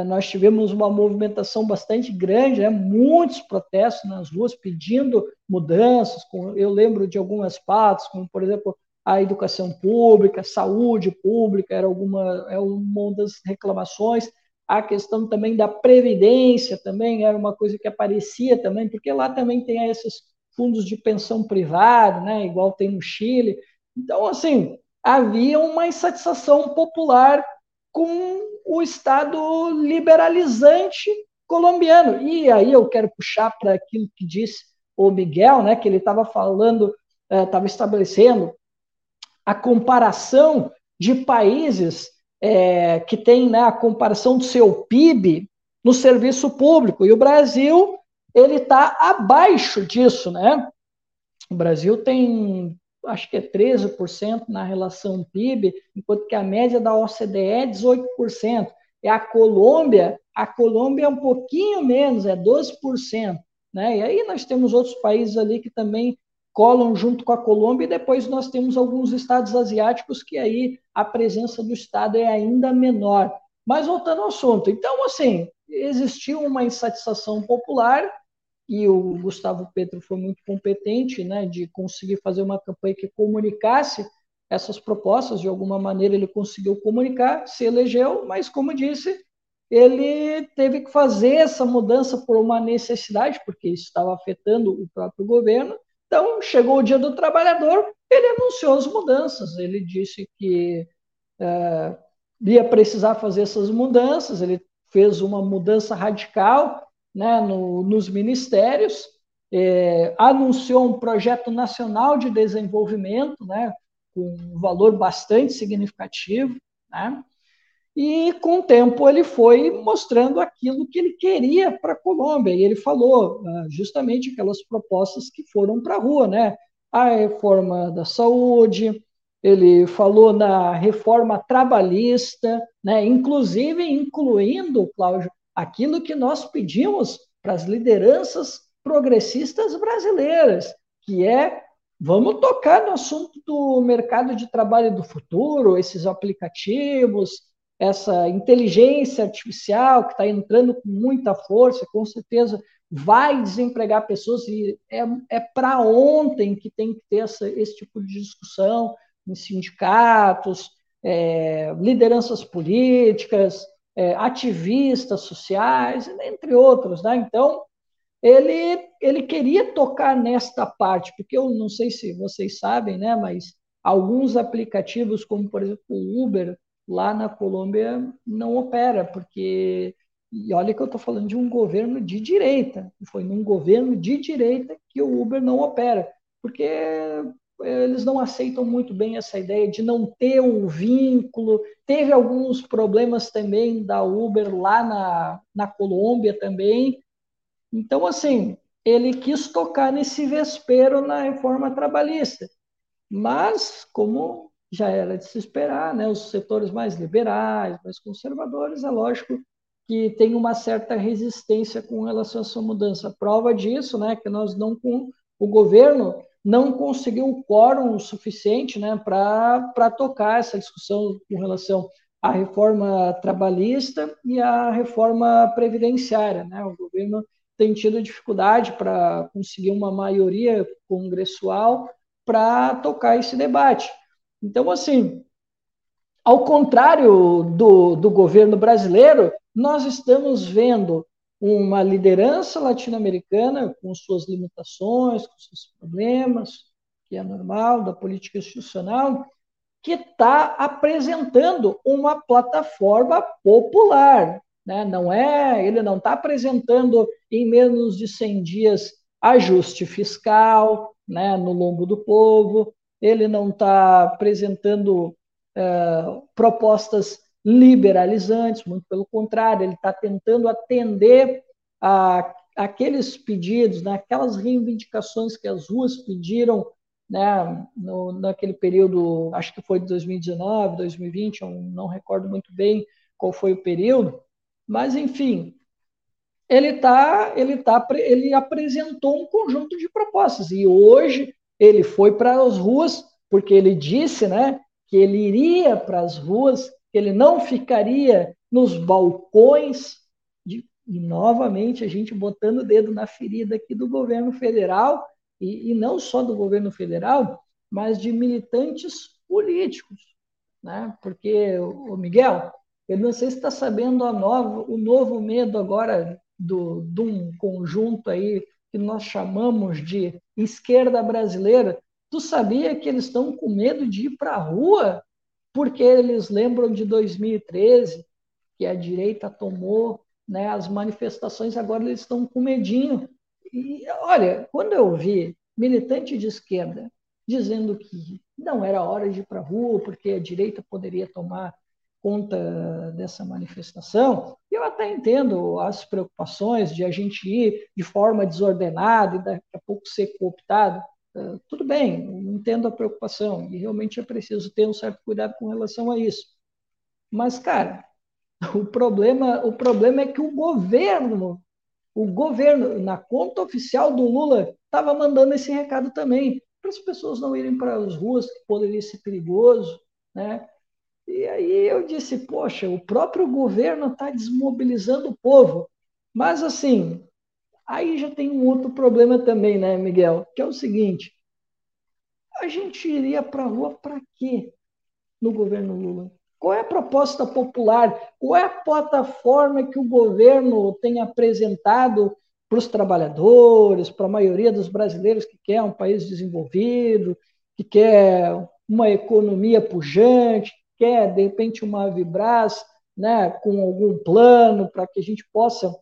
nós tivemos uma movimentação bastante grande, né? muitos protestos nas ruas pedindo mudanças. eu lembro de algumas partes, como, por exemplo, a educação pública, saúde pública, era alguma, é uma das reclamações. A questão também da previdência também era uma coisa que aparecia também, porque lá também tem esses fundos de pensão privada, né, igual tem no Chile. Então, assim, havia uma insatisfação popular com o Estado liberalizante colombiano. E aí eu quero puxar para aquilo que disse o Miguel, né, que ele estava falando, estava é, estabelecendo a comparação de países é, que tem né, a comparação do seu PIB no serviço público. E o Brasil ele está abaixo disso, né? O Brasil tem acho que é 13% na relação PIB, enquanto que a média da OCDE é 18%. E a Colômbia, a Colômbia é um pouquinho menos, é 12%. Né? E aí nós temos outros países ali que também colam junto com a Colômbia, e depois nós temos alguns estados asiáticos que aí a presença do Estado é ainda menor. Mas voltando ao assunto, então, assim, existiu uma insatisfação popular e o Gustavo Petro foi muito competente, né, de conseguir fazer uma campanha que comunicasse essas propostas, de alguma maneira ele conseguiu comunicar, se elegeu, mas como disse, ele teve que fazer essa mudança por uma necessidade, porque isso estava afetando o próprio governo. Então, chegou o dia do trabalhador, ele anunciou as mudanças, ele disse que é, ia precisar fazer essas mudanças, ele fez uma mudança radical, né, no, nos ministérios, é, anunciou um projeto nacional de desenvolvimento, né, com um valor bastante significativo, né, e com o tempo ele foi mostrando aquilo que ele queria para a Colômbia, e ele falou ah, justamente aquelas propostas que foram para a rua, né, a reforma da saúde, ele falou na reforma trabalhista, né, inclusive incluindo, Cláudio, aquilo que nós pedimos para as lideranças progressistas brasileiras, que é vamos tocar no assunto do mercado de trabalho do futuro, esses aplicativos, essa inteligência artificial que está entrando com muita força, com certeza vai desempregar pessoas e é, é para ontem que tem que ter essa, esse tipo de discussão em sindicatos, é, lideranças políticas, é, ativistas sociais, entre outros. Né? Então, ele, ele queria tocar nesta parte, porque eu não sei se vocês sabem, né, mas alguns aplicativos, como por exemplo o Uber, lá na Colômbia não opera, porque e olha que eu estou falando de um governo de direita. Foi num governo de direita que o Uber não opera, porque eles não aceitam muito bem essa ideia de não ter um vínculo. Teve alguns problemas também da Uber lá na, na Colômbia também. Então, assim, ele quis tocar nesse vespeiro na reforma trabalhista. Mas, como já era de se esperar, né, os setores mais liberais, mais conservadores, é lógico que tem uma certa resistência com relação a essa mudança. Prova disso, né, que nós não com o governo não conseguiu o quórum suficiente, né, para tocar essa discussão com relação à reforma trabalhista e à reforma previdenciária, né? O governo tem tido dificuldade para conseguir uma maioria congressual para tocar esse debate. Então, assim, ao contrário do, do governo brasileiro, nós estamos vendo uma liderança latino-americana com suas limitações, com seus problemas, que é normal da política institucional, que está apresentando uma plataforma popular. Né? Não é, ele não está apresentando em menos de 100 dias ajuste fiscal né, no lombo do povo, ele não está apresentando é, propostas liberalizantes, muito pelo contrário, ele está tentando atender a, aqueles pedidos, né, aquelas reivindicações que as ruas pediram né, no, naquele período, acho que foi de 2019, 2020, eu não recordo muito bem qual foi o período, mas enfim, ele tá, ele tá, ele apresentou um conjunto de propostas e hoje ele foi para as ruas porque ele disse, né, que ele iria para as ruas ele não ficaria nos balcões de, e novamente a gente botando o dedo na ferida aqui do governo federal e, e não só do governo federal, mas de militantes políticos, né? Porque o Miguel, eu não sei se está sabendo a nova, o novo medo agora do, de um conjunto aí que nós chamamos de esquerda brasileira. Tu sabia que eles estão com medo de ir para a rua porque eles lembram de 2013, que a direita tomou né, as manifestações, agora eles estão com medinho. E olha, quando eu vi militante de esquerda dizendo que não era hora de ir para a rua, porque a direita poderia tomar conta dessa manifestação, eu até entendo as preocupações de a gente ir de forma desordenada e daqui a pouco ser cooptado, ah, tudo bem, entendo a preocupação e realmente é preciso ter um certo cuidado com relação a isso. Mas, cara, o problema, o problema é que o governo, o governo, na conta oficial do Lula, estava mandando esse recado também, para as pessoas não irem para as ruas, que poderia ser perigoso, né? E aí eu disse, poxa, o próprio governo está desmobilizando o povo. Mas, assim, Aí já tem um outro problema também, né, Miguel? Que é o seguinte: a gente iria para a rua para quê no governo Lula? Qual é a proposta popular? Qual é a plataforma que o governo tem apresentado para os trabalhadores, para a maioria dos brasileiros que quer um país desenvolvido, que quer uma economia pujante, que quer, de repente, uma Vibras né, com algum plano para que a gente possa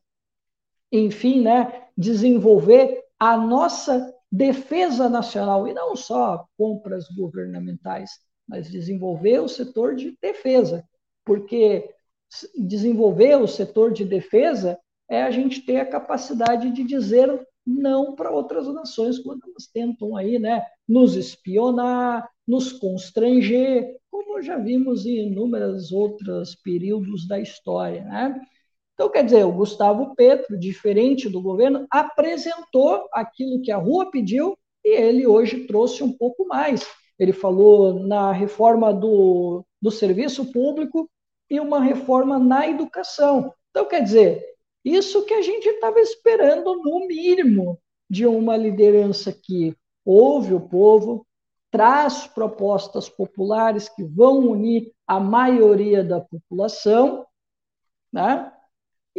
enfim, né, desenvolver a nossa defesa nacional, e não só compras governamentais, mas desenvolver o setor de defesa, porque desenvolver o setor de defesa é a gente ter a capacidade de dizer não para outras nações quando elas tentam aí, né, nos espionar, nos constranger, como já vimos em inúmeros outros períodos da história, né? Então, quer dizer, o Gustavo Petro, diferente do governo, apresentou aquilo que a rua pediu e ele hoje trouxe um pouco mais. Ele falou na reforma do, do serviço público e uma reforma na educação. Então, quer dizer, isso que a gente estava esperando, no mínimo, de uma liderança que ouve o povo, traz propostas populares que vão unir a maioria da população, né?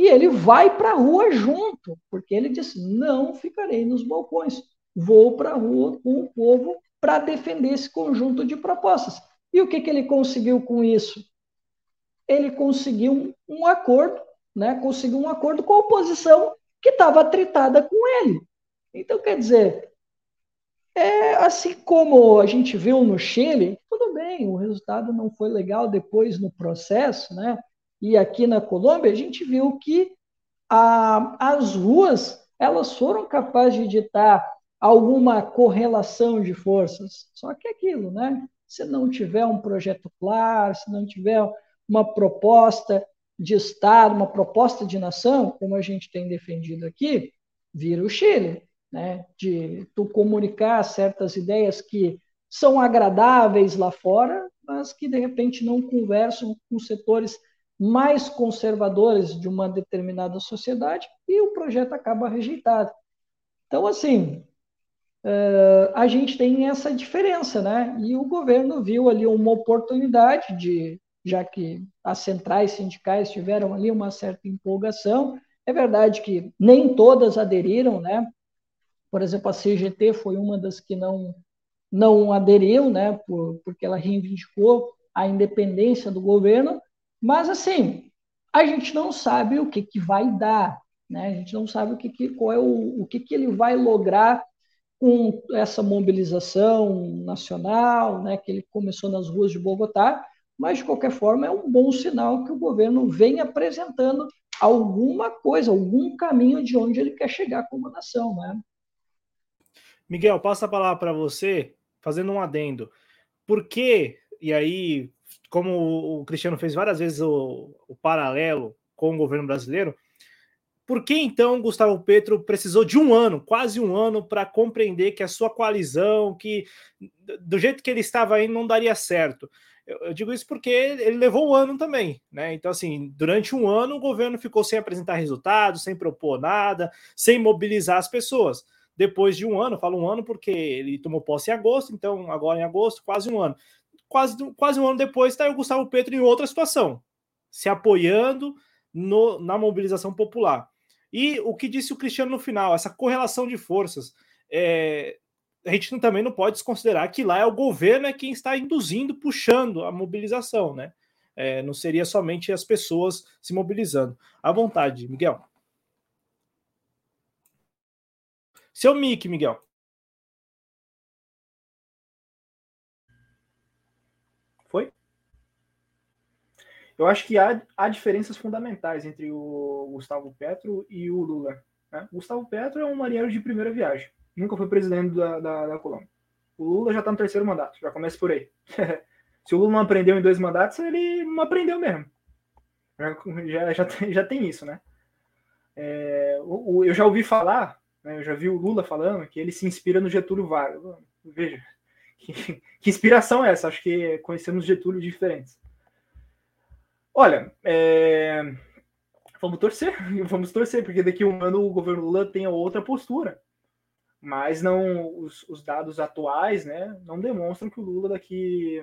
E ele vai para a rua junto, porque ele disse: não ficarei nos balcões, vou para a rua com o povo para defender esse conjunto de propostas. E o que, que ele conseguiu com isso? Ele conseguiu um, acordo, né? conseguiu um acordo com a oposição que estava atritada com ele. Então, quer dizer, é, assim como a gente viu no Chile, tudo bem, o resultado não foi legal depois no processo, né? E aqui na Colômbia, a gente viu que a, as ruas elas foram capazes de ditar alguma correlação de forças. Só que é aquilo, né? Se não tiver um projeto claro, se não tiver uma proposta de Estado, uma proposta de nação, como a gente tem defendido aqui, vira o Chile, né? De tu comunicar certas ideias que são agradáveis lá fora, mas que de repente não conversam com setores mais conservadores de uma determinada sociedade e o projeto acaba rejeitado. Então, assim, uh, a gente tem essa diferença, né? E o governo viu ali uma oportunidade de, já que as centrais sindicais tiveram ali uma certa empolgação, é verdade que nem todas aderiram, né? Por exemplo, a CGT foi uma das que não não aderiu, né? Por, porque ela reivindicou a independência do governo, mas, assim, a gente não sabe o que, que vai dar, né? A gente não sabe o que, que qual é o, o que, que ele vai lograr com essa mobilização nacional, né, que ele começou nas ruas de Bogotá, mas de qualquer forma é um bom sinal que o governo vem apresentando alguma coisa, algum caminho de onde ele quer chegar como nação, né? Miguel, passa a palavra para você, fazendo um adendo. Por que, e aí como o Cristiano fez várias vezes o, o paralelo com o governo brasileiro, por que então Gustavo Petro precisou de um ano, quase um ano, para compreender que a sua coalizão, que do jeito que ele estava aí, não daria certo? Eu, eu, digo isso porque ele levou um ano também, né? Então, assim, durante um ano o governo ficou sem apresentar resultados, sem propor nada, sem mobilizar as pessoas. Depois de um ano, falo um ano porque ele tomou posse em agosto, então agora em agosto, quase um ano quase, quase um ano depois está o Gustavo Petro em outra situação, se apoiando no, na mobilização popular. E o que disse o Cristiano no final, essa correlação de forças, é, a gente também não pode desconsiderar que lá é o governo é quem está induzindo, puxando a mobilização, né? É, não seria somente as pessoas se mobilizando. À vontade, Miguel. Seu mic, Miguel. Eu acho que há, há diferenças fundamentais entre o Gustavo Petro e o Lula. Né? O Gustavo Petro é um marinheiro de primeira viagem, nunca foi presidente da, da, da Colômbia. O Lula já está no terceiro mandato, já começa por aí. Se o Lula não aprendeu em dois mandatos, ele não aprendeu mesmo. Já, já, tem, já tem isso, né? É, o, o, eu já ouvi falar, né, eu já vi o Lula falando que ele se inspira no Getúlio Vargas. Veja, que, que inspiração é essa? Acho que conhecemos Getúlio diferentes. Olha, é... vamos torcer, vamos torcer, porque daqui a um ano o governo Lula tenha outra postura. Mas não os, os dados atuais né, não demonstram que o Lula daqui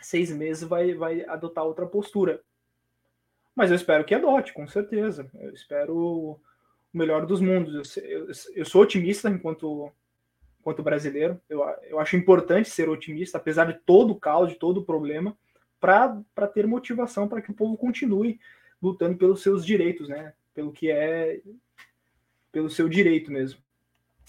seis meses vai, vai adotar outra postura. Mas eu espero que adote, com certeza. Eu espero o melhor dos mundos. Eu, eu, eu sou otimista enquanto, enquanto brasileiro. Eu, eu acho importante ser otimista, apesar de todo o caos, de todo o problema para ter motivação para que o povo continue lutando pelos seus direitos, né? Pelo que é pelo seu direito mesmo.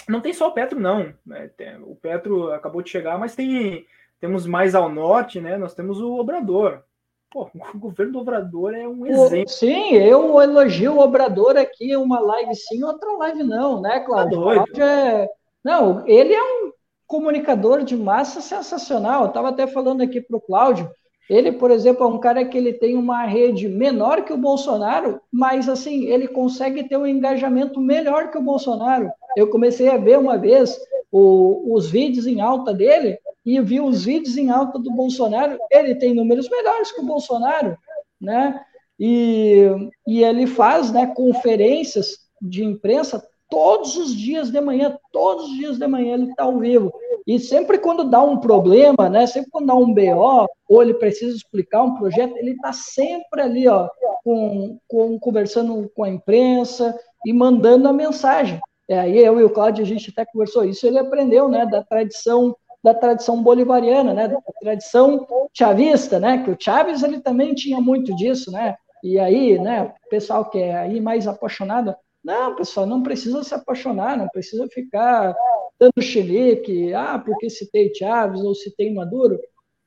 Não tem só o Petro, não. Né? O Petro acabou de chegar, mas tem temos mais ao norte, né? Nós temos o Obrador. Pô, o governo do Obrador é um exemplo. Sim, eu elogio o Obrador aqui, uma live sim, outra live não, né, Cláudio? Tá Cláudio é... Não, ele é um comunicador de massa sensacional. Eu estava até falando aqui para o Cláudio. Ele, por exemplo, é um cara que ele tem uma rede menor que o Bolsonaro, mas assim, ele consegue ter um engajamento melhor que o Bolsonaro. Eu comecei a ver uma vez o, os vídeos em alta dele e vi os vídeos em alta do Bolsonaro. Ele tem números melhores que o Bolsonaro, né? E, e ele faz né, conferências de imprensa todos os dias de manhã, todos os dias de manhã ele está ao vivo. E sempre quando dá um problema, né, sempre quando dá um BO, ou ele precisa explicar um projeto, ele está sempre ali, ó, com, com, conversando com a imprensa e mandando a mensagem. É, aí eu e o Cláudio, a gente até conversou isso, ele aprendeu, né, da tradição da tradição bolivariana, né, da tradição chavista, né, que o Chaves ele também tinha muito disso, né, e aí, né, o pessoal que é aí mais apaixonado não, pessoal, não precisa se apaixonar, não precisa ficar dando xilique, ah, porque citei Chaves ou citei Maduro.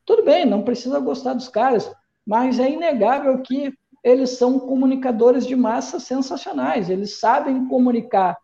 Tudo bem, não precisa gostar dos caras, mas é inegável que eles são comunicadores de massa sensacionais, eles sabem comunicar.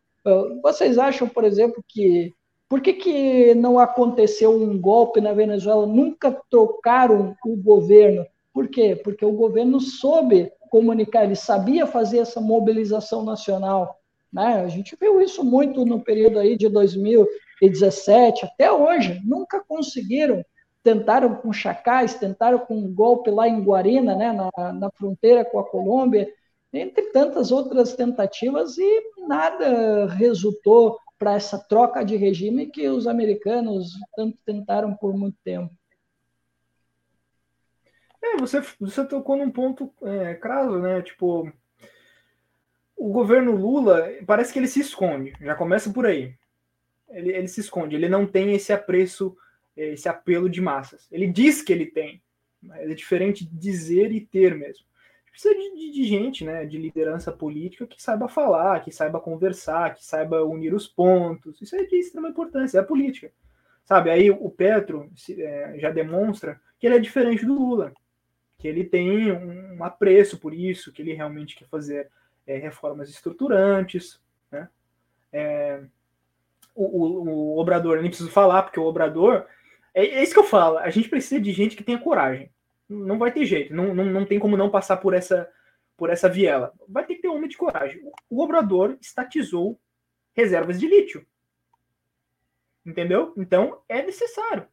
Vocês acham, por exemplo, que por que, que não aconteceu um golpe na Venezuela? Nunca trocaram o governo. Por quê? Porque o governo soube comunicar, ele sabia fazer essa mobilização nacional. Né? A gente viu isso muito no período aí de 2017 até hoje. Nunca conseguiram. Tentaram com chacais, tentaram com um golpe lá em Guarina, né, na, na fronteira com a Colômbia, entre tantas outras tentativas, e nada resultou para essa troca de regime que os americanos tanto tentaram por muito tempo. É, você, você tocou num ponto é, craso, né? Tipo, o governo Lula parece que ele se esconde, já começa por aí. Ele, ele se esconde, ele não tem esse apreço, esse apelo de massas. Ele diz que ele tem, mas é diferente dizer e ter mesmo. Precisa de, de, de gente, né, de liderança política que saiba falar, que saiba conversar, que saiba unir os pontos. Isso é de extrema importância, é a política. Sabe, aí o Petro é, já demonstra que ele é diferente do Lula que ele tem um apreço por isso, que ele realmente quer fazer é, reformas estruturantes. Né? É, o, o, o, Obrador, nem preciso falar, porque o Obrador. É, é, isso que eu falo, a gente precisa de gente que tenha coragem. Não vai ter jeito, não, não, não tem como não passar por essa, por essa viela. Vai ter que ter homem de coragem. O Obrador estatizou reservas de lítio. Entendeu? Então é necessário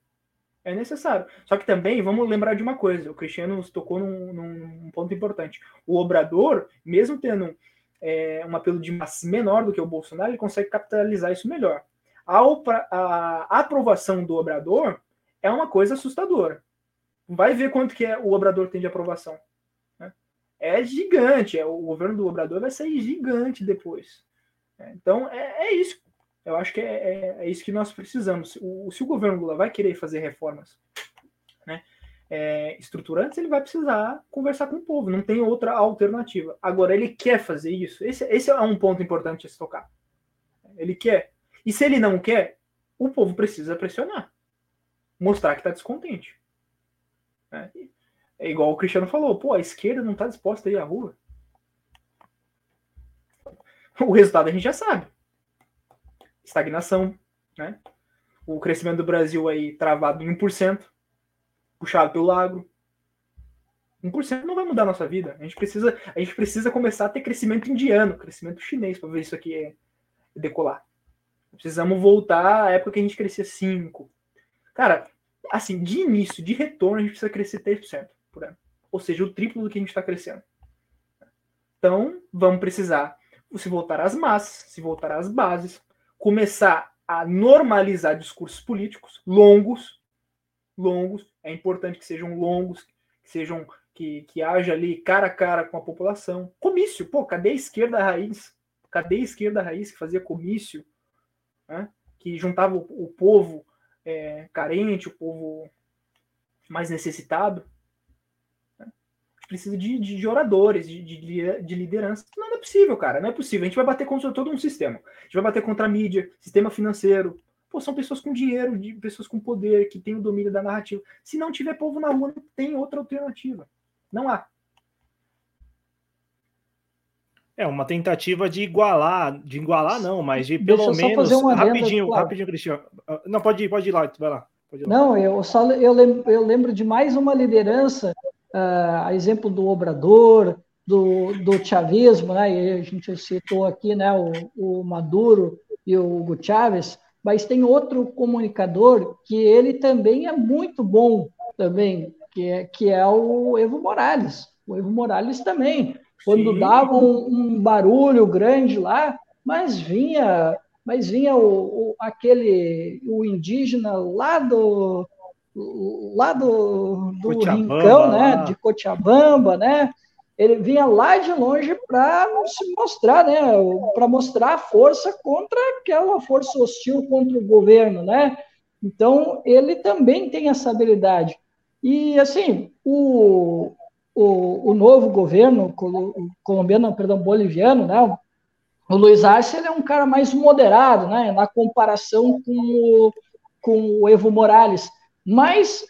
é necessário. Só que também vamos lembrar de uma coisa: o Cristiano tocou num, num ponto importante. O Obrador, mesmo tendo é, um apelo de massa menor do que o Bolsonaro, ele consegue capitalizar isso melhor. A, a, aprovação do Obrador é uma coisa assustadora. Vai ver quanto que é, o Obrador tem de aprovação. Né? É gigante. É, o governo do Obrador vai sair gigante depois. É, então é, é isso eu acho que é, é, é isso que nós precisamos. O, se o governo Lula vai querer fazer reformas né, é, estruturantes, ele vai precisar conversar com o povo. Não tem outra alternativa. Agora, ele quer fazer isso. Esse, esse é um ponto importante a se tocar. Ele quer. E se ele não quer, o povo precisa pressionar. Mostrar que está descontente. É, é igual o Cristiano falou, pô, a esquerda não está disposta a ir à rua. O resultado a gente já sabe estagnação, né? O crescimento do Brasil aí travado em 1%, puxado pelo agro. 1% não vai mudar a nossa vida. A gente precisa, a gente precisa começar a ter crescimento indiano, crescimento chinês para ver isso aqui é decolar. Precisamos voltar à época que a gente crescia 5. Cara, assim, de início, de retorno, a gente precisa crescer 3% por ano. Ou seja, o triplo do que a gente está crescendo. Então, vamos precisar se voltar às massas, se voltar às bases, começar a normalizar discursos políticos longos, longos, é importante que sejam longos, que sejam que, que haja ali cara a cara com a população. Comício, pô, cadê a esquerda raiz? Cadê a esquerda raiz que fazia comício? Né? Que juntava o, o povo é, carente, o povo mais necessitado precisa de, de, de oradores, de, de, de, liderança. Não, não é possível, cara. Não é possível. A gente vai bater contra todo um sistema. A gente vai bater contra a mídia, sistema financeiro. Pô, são pessoas com dinheiro, de pessoas com poder, que têm o domínio da narrativa. Se não tiver povo na rua, não tem outra alternativa. Não há. É uma tentativa de igualar, de igualar não, mas de pelo menos rapidinho, rapidinho, Cristiano. Não pode ir, pode ir lá, vai lá. Ir lá. Não, eu só eu lembro, eu lembro de mais uma liderança, uh, a exemplo do Obrador, do, do chavismo, né? E a gente citou aqui, né, o, o Maduro e o Hugo Chávez, mas tem outro comunicador que ele também é muito bom também, que é, que é o Evo Morales. O Evo Morales também quando Sim. dava um, um, barulho grande lá, mas vinha, mas vinha o, o, aquele o indígena lá do lá do, do rincão, né, de Cochabamba, né? Ele vinha lá de longe para se mostrar, né, para mostrar a força contra aquela força hostil contra o governo, né? Então ele também tem essa habilidade. E assim, o, o, o novo governo colombiano, perdão, boliviano, né? O Luiz Arce ele é um cara mais moderado, né? Na comparação com o, com o Evo Morales. Mas,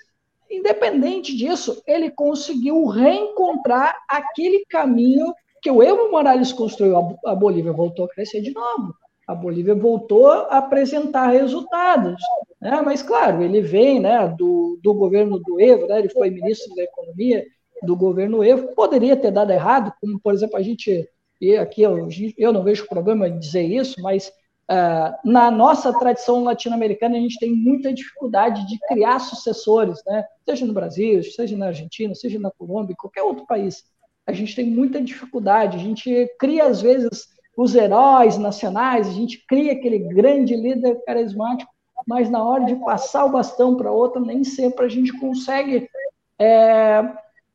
independente disso, ele conseguiu reencontrar aquele caminho que o Evo Morales construiu. A Bolívia voltou a crescer de novo. A Bolívia voltou a apresentar resultados. Né? Mas, claro, ele vem né, do, do governo do Evo, né? ele foi ministro da Economia, do governo Evo, poderia ter dado errado, como, por exemplo, a gente, e aqui eu, eu não vejo problema em dizer isso, mas uh, na nossa tradição latino-americana a gente tem muita dificuldade de criar sucessores, né? seja no Brasil, seja na Argentina, seja na Colômbia, qualquer outro país. A gente tem muita dificuldade, a gente cria, às vezes, os heróis nacionais, a gente cria aquele grande líder carismático, mas na hora de passar o bastão para outra, nem sempre a gente consegue é,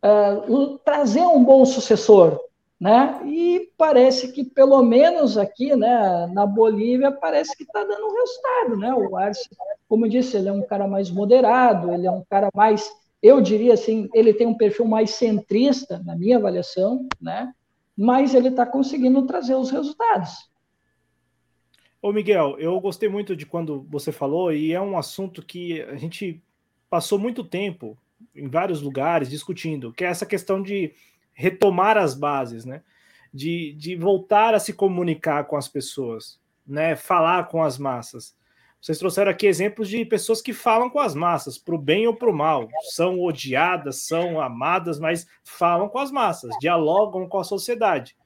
uh, trazer um bom sucessor, né? E parece que pelo menos aqui, né, na Bolívia, parece que está dando resultado, né? O Arce, como eu disse, ele é um cara mais moderado, ele é um cara mais, eu diria assim, ele tem um perfil mais centrista, na minha avaliação, né? Mas ele está conseguindo trazer os resultados. Ô Miguel, eu gostei muito de quando você falou, e é um assunto que a gente passou muito tempo em vários lugares discutindo, que é essa questão de retomar as bases, né? De, de voltar a se comunicar com as pessoas, né? Falar com as massas. Vocês trouxeram aqui exemplos de pessoas que falam com as massas, para o bem ou para o mal. São odiadas, são amadas, mas falam com as massas, dialogam com a sociedade.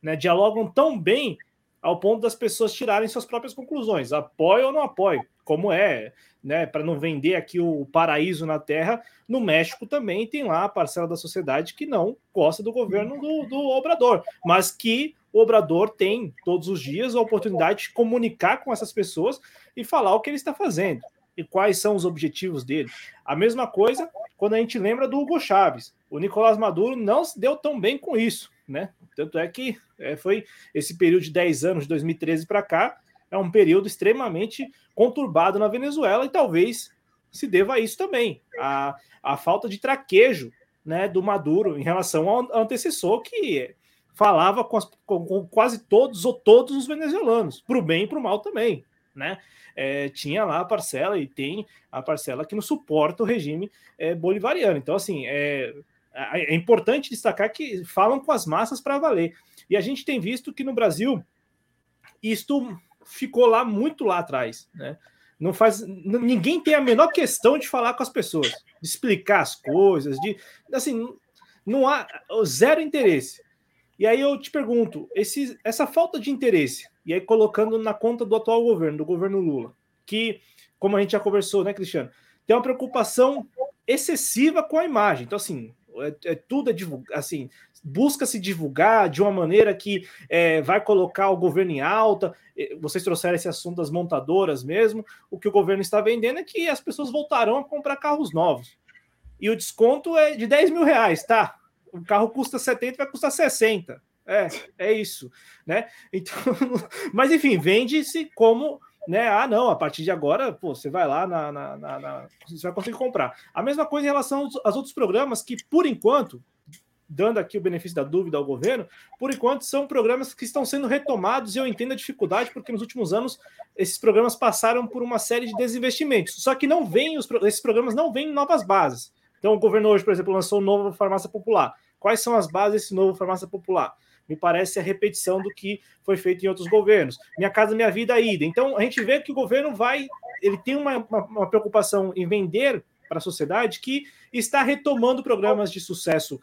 Né? Dialogam tão bem ao ponto das pessoas tirarem suas próprias conclusões. Apoio ou não apoio, como é né, para não vender aqui o paraíso na Terra, no México também tem lá a parcela da sociedade que não gosta do governo do, do Obrador, mas que o Obrador tem todos os dias a oportunidade de comunicar com essas pessoas e falar o que ele está fazendo e quais são os objetivos dele. A mesma coisa quando a gente lembra do Hugo Chaves. O Nicolás Maduro não se deu tão bem com isso, né? Tanto é que é, foi esse período de 10 anos, de 2013 para cá, é um período extremamente conturbado na Venezuela e talvez se deva a isso também, a, a falta de traquejo né, do Maduro em relação ao antecessor que falava com, as, com, com quase todos ou todos os venezuelanos, para o bem e para o mal também. Né? É, tinha lá a parcela e tem a parcela que não suporta o regime é, bolivariano. Então, assim, é, é importante destacar que falam com as massas para valer. E a gente tem visto que no Brasil isto ficou lá muito lá atrás, né? Não faz, ninguém tem a menor questão de falar com as pessoas, de explicar as coisas, de assim, não há zero interesse. E aí eu te pergunto, esse, essa falta de interesse, e aí colocando na conta do atual governo, do governo Lula, que, como a gente já conversou, né, Cristiano, tem uma preocupação excessiva com a imagem. Então, assim, é, é tudo é divulgar, assim, busca se divulgar de uma maneira que é, vai colocar o governo em alta. Vocês trouxeram esse assunto das montadoras mesmo. O que o governo está vendendo é que as pessoas voltarão a comprar carros novos. E o desconto é de 10 mil reais, tá? O carro custa 70, vai custar 60. É, é isso, né? Então, mas enfim, vende-se como né? Ah, não, a partir de agora, pô, você vai lá na, na, na, na, Você vai conseguir comprar. A mesma coisa em relação aos, aos outros programas que, por enquanto, dando aqui o benefício da dúvida ao governo, por enquanto são programas que estão sendo retomados e eu entendo a dificuldade, porque nos últimos anos esses programas passaram por uma série de desinvestimentos. Só que não vem, os, esses programas não vêm em novas bases. Então, o governo hoje, por exemplo, lançou o novo Farmácia Popular. Quais são as bases desse novo farmácia popular? Me parece a repetição do que foi feito em outros governos. Minha casa, minha vida, ida. Então, a gente vê que o governo vai, ele tem uma, uma, uma preocupação em vender para a sociedade que está retomando programas de sucesso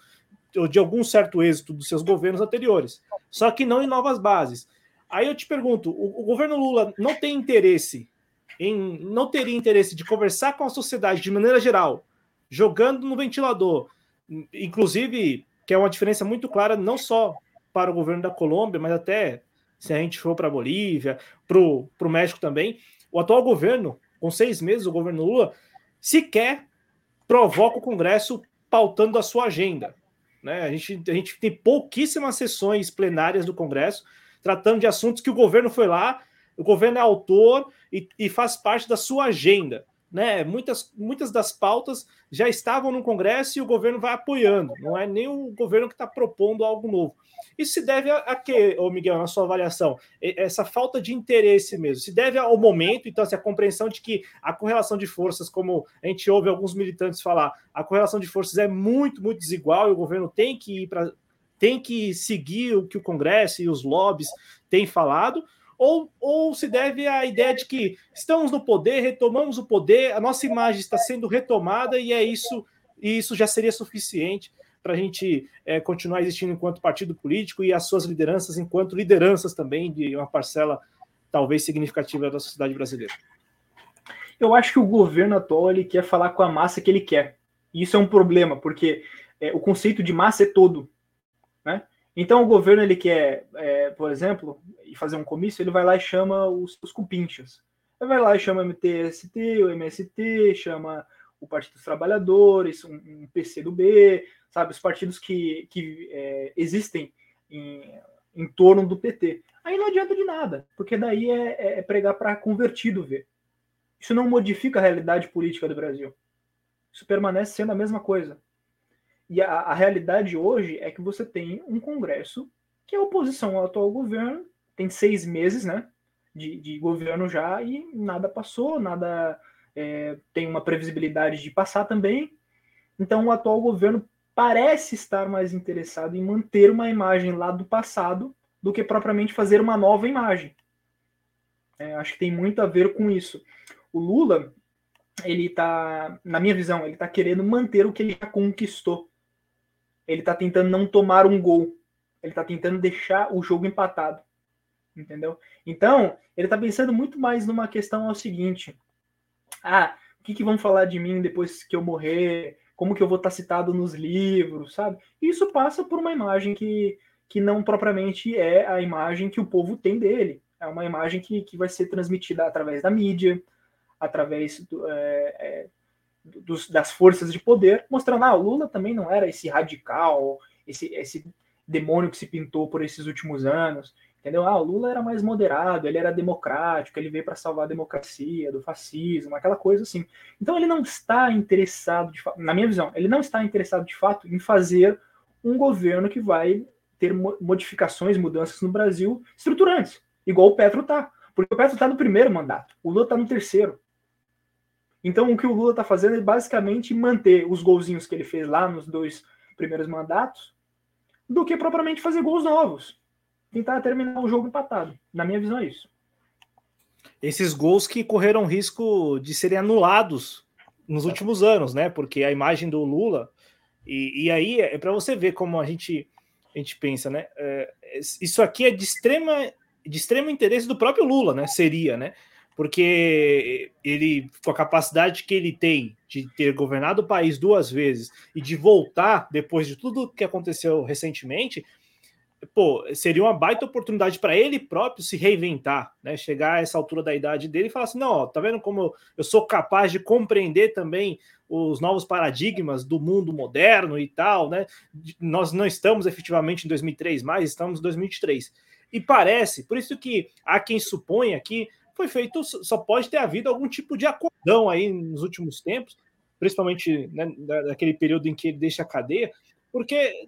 ou de algum certo êxito dos seus governos anteriores, só que não em novas bases. Aí eu te pergunto, o, o governo Lula não tem interesse em não teria interesse de conversar com a sociedade de maneira geral, jogando no ventilador, inclusive que é uma diferença muito clara não só para o governo da Colômbia, mas até se a gente for para a Bolívia, para o México também, o atual governo, com seis meses, o governo Lula, sequer provoca o Congresso pautando a sua agenda. Né? A, gente, a gente tem pouquíssimas sessões plenárias do Congresso tratando de assuntos que o governo foi lá, o governo é autor e, e faz parte da sua agenda. Né? Muitas, muitas das pautas já estavam no Congresso e o governo vai apoiando, não é nem o governo que está propondo algo novo. Isso se deve a, a quê, ô Miguel, na sua avaliação? Essa falta de interesse mesmo. Se deve ao momento, então, assim, a compreensão de que a correlação de forças, como a gente ouve alguns militantes falar, a correlação de forças é muito, muito desigual e o governo tem que ir para. tem que seguir o que o Congresso e os lobbies têm falado, ou, ou se deve à ideia de que estamos no poder, retomamos o poder, a nossa imagem está sendo retomada e é isso, e isso já seria suficiente para a gente é, continuar existindo enquanto partido político e as suas lideranças enquanto lideranças também de uma parcela talvez significativa da sociedade brasileira. Eu acho que o governo atual ele quer falar com a massa que ele quer. E isso é um problema, porque é, o conceito de massa é todo. Né? Então o governo ele quer, é, por exemplo, fazer um comício, ele vai lá e chama os, os cupinchas. Ele vai lá e chama o MTST, o MST, chama o Partido dos Trabalhadores, um, um PCdoB, sabe? Os partidos que, que é, existem em, em torno do PT. Aí não adianta de nada, porque daí é, é, é pregar para convertido ver. Isso não modifica a realidade política do Brasil. Isso permanece sendo a mesma coisa. E a, a realidade hoje é que você tem um Congresso que é oposição ao atual governo, tem seis meses né, de, de governo já e nada passou, nada é, tem uma previsibilidade de passar também. Então o atual governo parece estar mais interessado em manter uma imagem lá do passado do que propriamente fazer uma nova imagem. É, acho que tem muito a ver com isso. O Lula, ele está, na minha visão, ele está querendo manter o que ele já conquistou. Ele está tentando não tomar um gol. Ele está tentando deixar o jogo empatado. Entendeu? Então, ele está pensando muito mais numa questão ao seguinte: ah, o que, que vão falar de mim depois que eu morrer? como que eu vou estar citado nos livros, sabe? Isso passa por uma imagem que, que não propriamente é a imagem que o povo tem dele. É uma imagem que, que vai ser transmitida através da mídia, através do, é, é, dos, das forças de poder, mostrando, ah, o Lula também não era esse radical, esse, esse demônio que se pintou por esses últimos anos. Entendeu? Ah, o Lula era mais moderado, ele era democrático, ele veio para salvar a democracia do fascismo, aquela coisa assim. Então ele não está interessado, de, na minha visão, ele não está interessado de fato em fazer um governo que vai ter modificações, mudanças no Brasil estruturantes, igual o Petro tá. Porque o Petro está no primeiro mandato, o Lula está no terceiro. Então o que o Lula está fazendo é basicamente manter os golzinhos que ele fez lá nos dois primeiros mandatos, do que propriamente fazer gols novos tentar terminar o jogo empatado. Na minha visão, é isso. Esses gols que correram risco de serem anulados nos últimos anos, né? Porque a imagem do Lula. E, e aí é para você ver como a gente, a gente pensa, né? É, isso aqui é de extrema, de extremo interesse do próprio Lula, né? Seria, né? Porque ele, com a capacidade que ele tem de ter governado o país duas vezes e de voltar depois de tudo que aconteceu recentemente, pô, seria uma baita oportunidade para ele próprio se reinventar, né? Chegar a essa altura da idade dele e falar assim: não, ó, tá vendo como eu sou capaz de compreender também os novos paradigmas do mundo moderno e tal, né? Nós não estamos efetivamente em 2003 mais, estamos em 2023. E parece, por isso que há quem suponha que foi feito, só pode ter havido algum tipo de acordão aí nos últimos tempos, principalmente né, daquele período em que ele deixa a cadeia, porque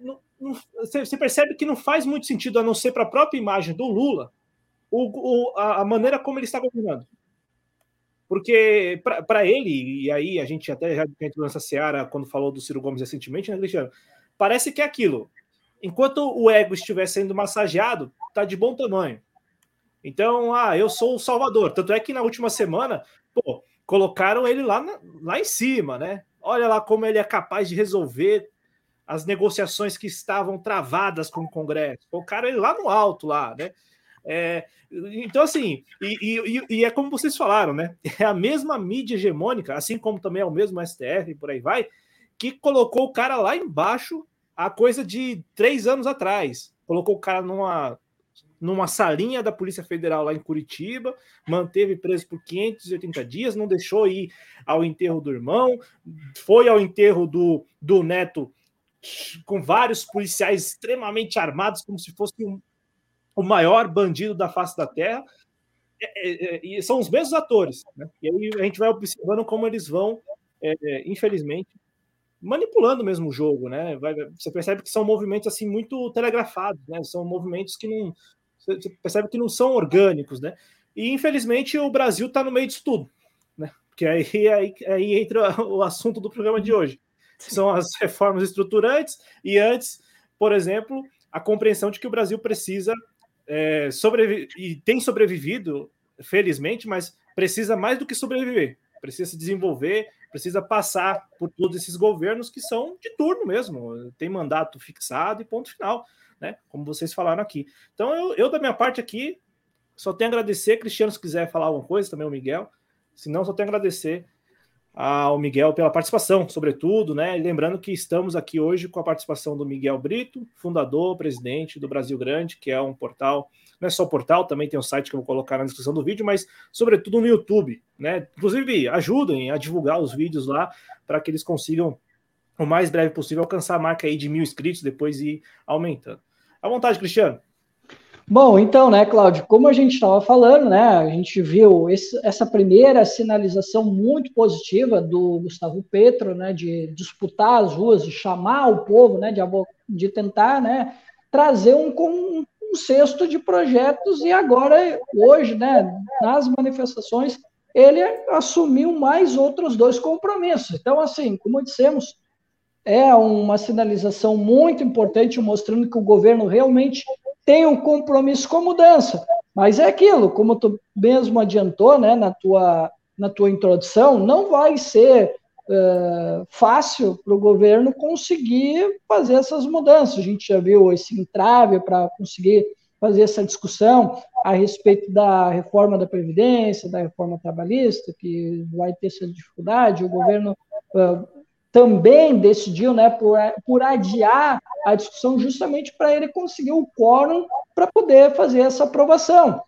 você percebe que não faz muito sentido, a não ser para a própria imagem do Lula, o, o, a, maneira como ele está governando. Porque para ele, e aí a gente até já entrou nessa seara quando falou do Ciro Gomes recentemente, né, Cristiano? parece que é aquilo. Enquanto o ego estiver sendo massageado, tá de bom tamanho. Então, ah, eu sou o salvador. Tanto é que na última semana, pô, colocaram ele lá, na, lá em cima, né? Olha lá como ele é capaz de resolver as negociações que estavam travadas com o Congresso. Colocaram ele lá no alto, lá, né? É, então, assim, e, e, e, é como vocês falaram, né? É a mesma mídia hegemônica, assim como também é o mesmo STF e por aí vai, que colocou o cara lá embaixo há coisa de três anos atrás. Colocou o cara numa, numa salinha da Polícia Federal lá em Curitiba, manteve preso por 580 dias, não deixou ir ao enterro do irmão, foi ao enterro do, do neto com vários policiais extremamente armados, como se fosse um, o maior bandido da face da Terra. É, é, é, e são os mesmos atores. Né? E aí a gente vai observando como eles vão, é, infelizmente, manipulando mesmo o jogo. Né? Vai, você percebe que são movimentos assim muito telegrafados, né? são movimentos que não. Você percebe que não são orgânicos, né? E infelizmente o Brasil está no meio disso tudo, né? Porque aí, aí, aí entra o assunto do programa de hoje. São as reformas estruturantes e antes, por exemplo, a compreensão de que o Brasil precisa é, sobrevi e tem sobrevivido, felizmente, mas precisa mais do que sobreviver. Precisa se desenvolver, precisa passar por todos esses governos que são de turno mesmo, tem mandato fixado e ponto final, né? Como vocês falaram aqui. Então, eu, eu da minha parte aqui, só tenho a agradecer. Cristiano, se quiser falar alguma coisa, também o Miguel. Se não, só tenho a agradecer ao Miguel pela participação, sobretudo, né? Lembrando que estamos aqui hoje com a participação do Miguel Brito, fundador, presidente do Brasil Grande, que é um portal, não é só portal, também tem um site que eu vou colocar na descrição do vídeo, mas sobretudo no YouTube, né? Inclusive, ajudem a divulgar os vídeos lá para que eles consigam o mais breve possível alcançar a marca aí de mil inscritos, depois ir aumentando. À vontade, Cristiano. Bom, então, né, Cláudio, como a gente estava falando, né, a gente viu esse, essa primeira sinalização muito positiva do Gustavo Petro, né, de disputar as ruas, de chamar o povo, né, de, de tentar, né, trazer um, um, um cesto de projetos e agora, hoje, né, nas manifestações, ele assumiu mais outros dois compromissos. Então, assim, como dissemos, é uma sinalização muito importante mostrando que o governo realmente tem um compromisso com mudança. Mas é aquilo, como tu mesmo adiantou né, na, tua, na tua introdução, não vai ser uh, fácil para o governo conseguir fazer essas mudanças. A gente já viu esse entrave para conseguir fazer essa discussão a respeito da reforma da Previdência, da reforma trabalhista, que vai ter essa dificuldade. O governo uh, também decidiu né, por, por adiar a discussão justamente para ele conseguir o quórum para poder fazer essa aprovação.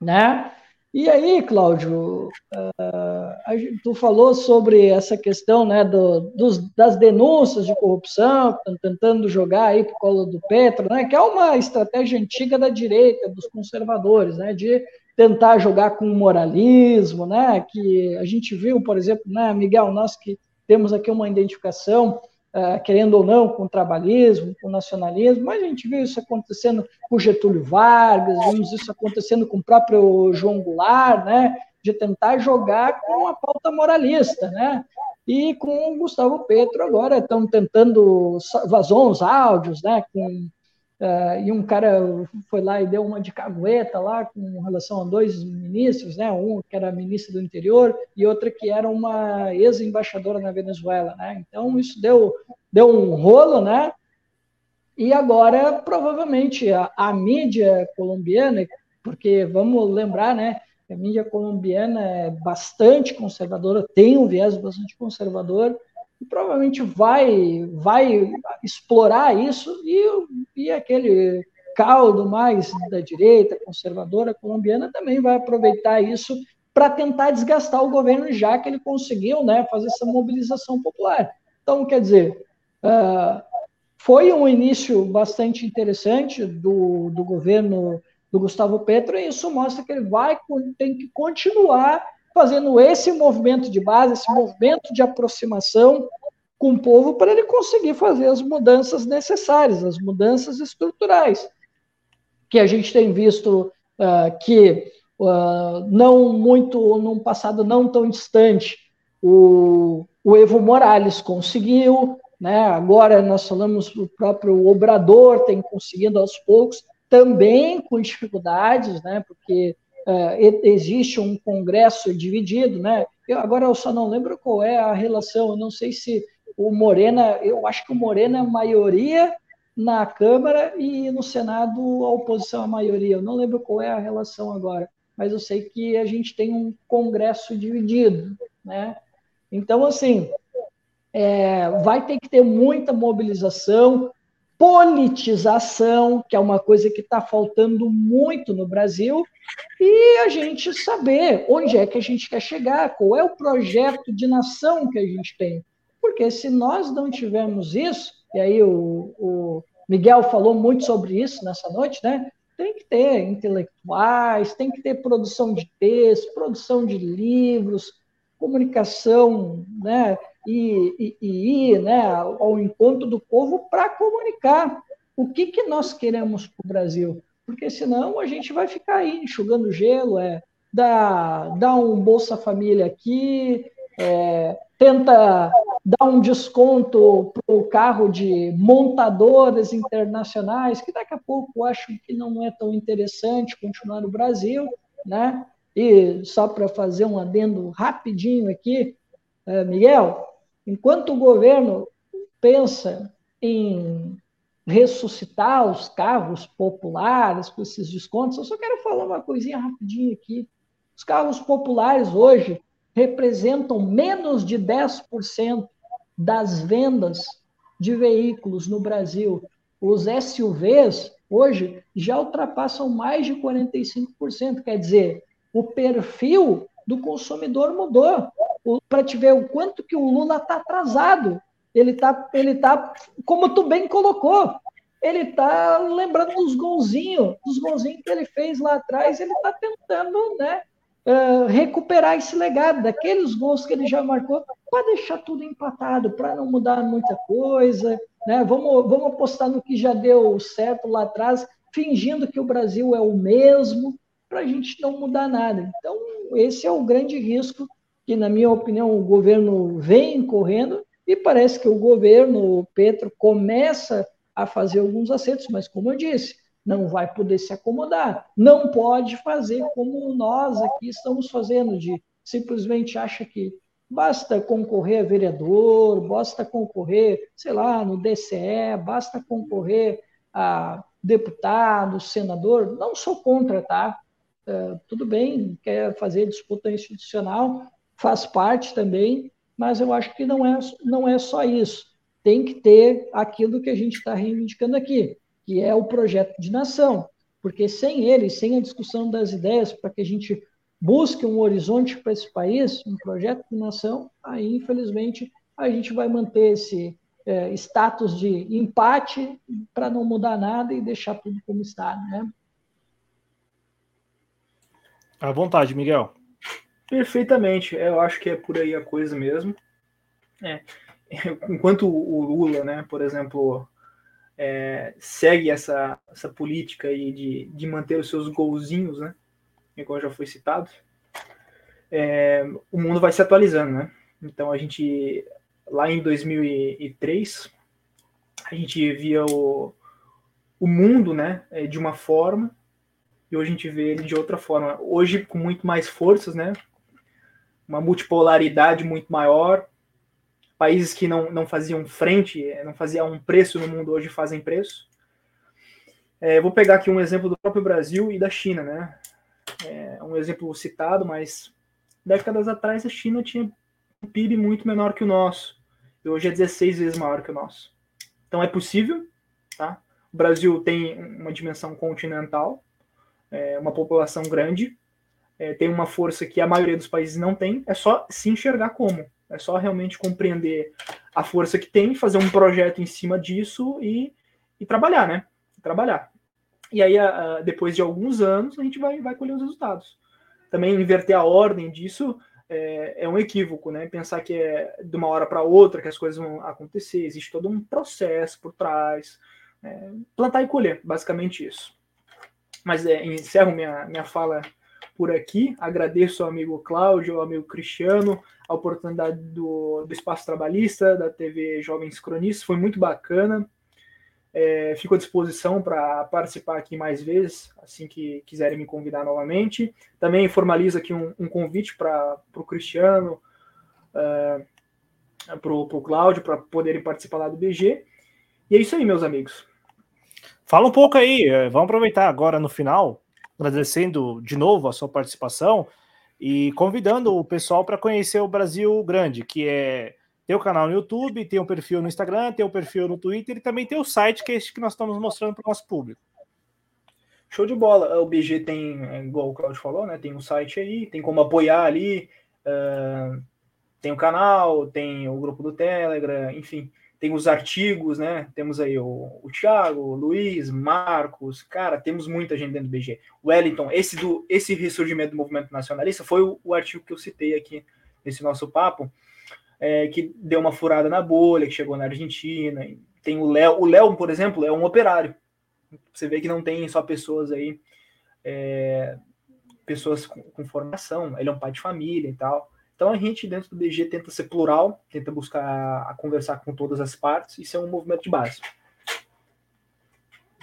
Né? E aí, Cláudio, uh, tu falou sobre essa questão né, do, dos, das denúncias de corrupção, tentando jogar aí para o colo do Petro, né, que é uma estratégia antiga da direita, dos conservadores, né, de tentar jogar com moralismo, né, que a gente viu, por exemplo, né, Miguel, nós que temos aqui uma identificação, uh, querendo ou não, com o trabalhismo, com o nacionalismo, mas a gente viu isso acontecendo com Getúlio Vargas, vimos isso acontecendo com o próprio João Goulart, né, de tentar jogar com a pauta moralista, né, e com o Gustavo Petro agora estão tentando, vazou uns áudios, né, com Uh, e um cara foi lá e deu uma de cagueta lá com relação a dois ministros, né? Um que era ministro do interior e outra que era uma ex-embaixadora na Venezuela, né? Então isso deu, deu um rolo, né? E agora provavelmente a, a mídia colombiana, porque vamos lembrar, né? A mídia colombiana é bastante conservadora, tem um viés bastante conservador e provavelmente vai, vai explorar isso e, e aquele caldo mais da direita, conservadora colombiana, também vai aproveitar isso para tentar desgastar o governo, já que ele conseguiu né, fazer essa mobilização popular. Então, quer dizer, uh, foi um início bastante interessante do, do governo do Gustavo Petro, e isso mostra que ele vai tem que continuar fazendo esse movimento de base, esse movimento de aproximação com o povo para ele conseguir fazer as mudanças necessárias, as mudanças estruturais, que a gente tem visto uh, que uh, não muito, num passado não tão distante, o, o Evo Morales conseguiu, né? Agora nós falamos o próprio Obrador tem conseguido aos poucos, também com dificuldades, né? Porque uh, existe um Congresso dividido, né? Eu, agora eu só não lembro qual é a relação, eu não sei se o Morena, eu acho que o Morena é maioria na Câmara e no Senado a oposição à maioria. Eu não lembro qual é a relação agora, mas eu sei que a gente tem um Congresso dividido, né? Então, assim, é, vai ter que ter muita mobilização, politização, que é uma coisa que está faltando muito no Brasil, e a gente saber onde é que a gente quer chegar, qual é o projeto de nação que a gente tem. Porque se nós não tivermos isso, e aí o, o Miguel falou muito sobre isso nessa noite, né? Tem que ter intelectuais, tem que ter produção de texto, produção de livros, comunicação, né? E, e, ir né, ao encontro do povo para comunicar o que, que nós queremos para o Brasil. Porque senão a gente vai ficar aí enxugando gelo, é, dá, dá um Bolsa Família aqui, é, tenta dar um desconto para o carro de montadoras internacionais, que daqui a pouco acho que não é tão interessante continuar no Brasil, né? E só para fazer um adendo rapidinho aqui, Miguel, enquanto o governo pensa em ressuscitar os carros populares com esses descontos, eu só quero falar uma coisinha rapidinho aqui. Os carros populares hoje representam menos de 10% das vendas de veículos no Brasil. Os SUVs hoje já ultrapassam mais de 45%, quer dizer, o perfil do consumidor mudou. Para te ver o quanto que o Lula está atrasado. Ele está, ele tá, como tu bem colocou, ele está lembrando dos golzinhos, dos golzinhos que ele fez lá atrás, ele está tentando né, uh, recuperar esse legado, daqueles gols que ele já marcou, para deixar tudo empatado, para não mudar muita coisa. Né? Vamos, vamos apostar no que já deu certo lá atrás, fingindo que o Brasil é o mesmo, para a gente não mudar nada. Então, esse é o grande risco que, na minha opinião, o governo vem correndo, e parece que o governo, o Petro, começa a fazer alguns acertos, mas, como eu disse, não vai poder se acomodar. Não pode fazer como nós aqui estamos fazendo, de simplesmente acha que basta concorrer a vereador, basta concorrer, sei lá, no DCE, basta concorrer a deputado, senador. Não sou contra, tá? Uh, tudo bem, quer fazer disputa institucional, faz parte também, mas eu acho que não é, não é só isso. Tem que ter aquilo que a gente está reivindicando aqui que é o projeto de nação, porque sem ele, sem a discussão das ideias, para que a gente busque um horizonte para esse país, um projeto de nação, aí, infelizmente, a gente vai manter esse é, status de empate para não mudar nada e deixar tudo como está, né? À vontade, Miguel. Perfeitamente, eu acho que é por aí a coisa mesmo. É. Enquanto o Lula, né, por exemplo, é, segue essa, essa política aí de, de manter os seus golzinhos, né? Igual já foi citado, é, o mundo vai se atualizando, né? Então a gente, lá em 2003, a gente via o, o mundo, né, é, de uma forma, e hoje a gente vê ele de outra forma. Hoje, com muito mais forças, né? Uma multipolaridade muito maior, países que não, não faziam frente, eh, não faziam um preço no mundo, hoje fazem preço. É, vou pegar aqui um exemplo do próprio Brasil e da China, né? É um exemplo citado, mas décadas atrás a China tinha um PIB muito menor que o nosso, e hoje é 16 vezes maior que o nosso. Então é possível, tá? O Brasil tem uma dimensão continental, é, uma população grande, é, tem uma força que a maioria dos países não tem, é só se enxergar como. É só realmente compreender a força que tem, fazer um projeto em cima disso e, e trabalhar, né? Trabalhar. E aí, depois de alguns anos, a gente vai, vai colher os resultados. Também inverter a ordem disso é, é um equívoco, né? Pensar que é de uma hora para outra que as coisas vão acontecer. Existe todo um processo por trás. É, plantar e colher, basicamente isso. Mas é, encerro minha, minha fala por aqui. Agradeço ao amigo Cláudio, ao amigo Cristiano, a oportunidade do, do Espaço Trabalhista, da TV Jovens Cronistas, foi muito bacana. É, fico à disposição para participar aqui mais vezes, assim que quiserem me convidar novamente. Também formalizo aqui um, um convite para o Cristiano, uh, para o Cláudio, para poderem participar lá do BG. E é isso aí, meus amigos. Fala um pouco aí, é, vamos aproveitar agora no final, agradecendo de novo a sua participação e convidando o pessoal para conhecer o Brasil Grande, que é tem o canal no YouTube, tem um perfil no Instagram, tem um perfil no Twitter e também tem o site que é este que nós estamos mostrando para o nosso público. Show de bola. O BG tem, é, igual o Claudio falou, né? Tem um site aí, tem como apoiar ali, uh, tem o canal, tem o grupo do Telegram, enfim tem os artigos, né? Temos aí o, o Thiago, o Luiz, Marcos, cara, temos muita gente dentro do BG. Wellington, esse do esse ressurgimento do movimento nacionalista foi o, o artigo que eu citei aqui nesse nosso papo, é, que deu uma furada na bolha, que chegou na Argentina. Tem o Léo, o Léo, por exemplo, é um operário. Você vê que não tem só pessoas aí, é, pessoas com, com formação. Ele é um pai de família e tal. Então a gente dentro do BG tenta ser plural, tenta buscar conversar com todas as partes, isso é um movimento de base.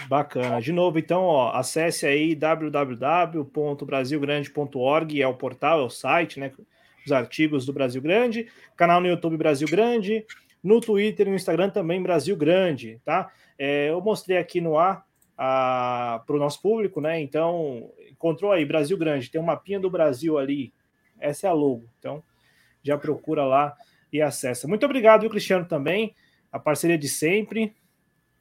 Bacana. De novo, então, ó, acesse aí www.brasilgrande.org, é o portal, é o site, né? Os artigos do Brasil Grande, canal no YouTube Brasil Grande, no Twitter e no Instagram também Brasil Grande, tá? É, eu mostrei aqui no ar para o nosso público, né? Então, encontrou aí Brasil Grande, tem um mapinha do Brasil ali essa é a logo. Então, já procura lá e acessa. Muito obrigado, viu, Cristiano, também. A parceria de sempre.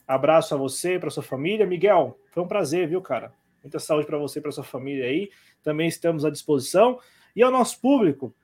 Abraço a você, para sua família. Miguel, foi um prazer, viu, cara? Muita saúde para você e para sua família aí. Também estamos à disposição. E ao nosso público,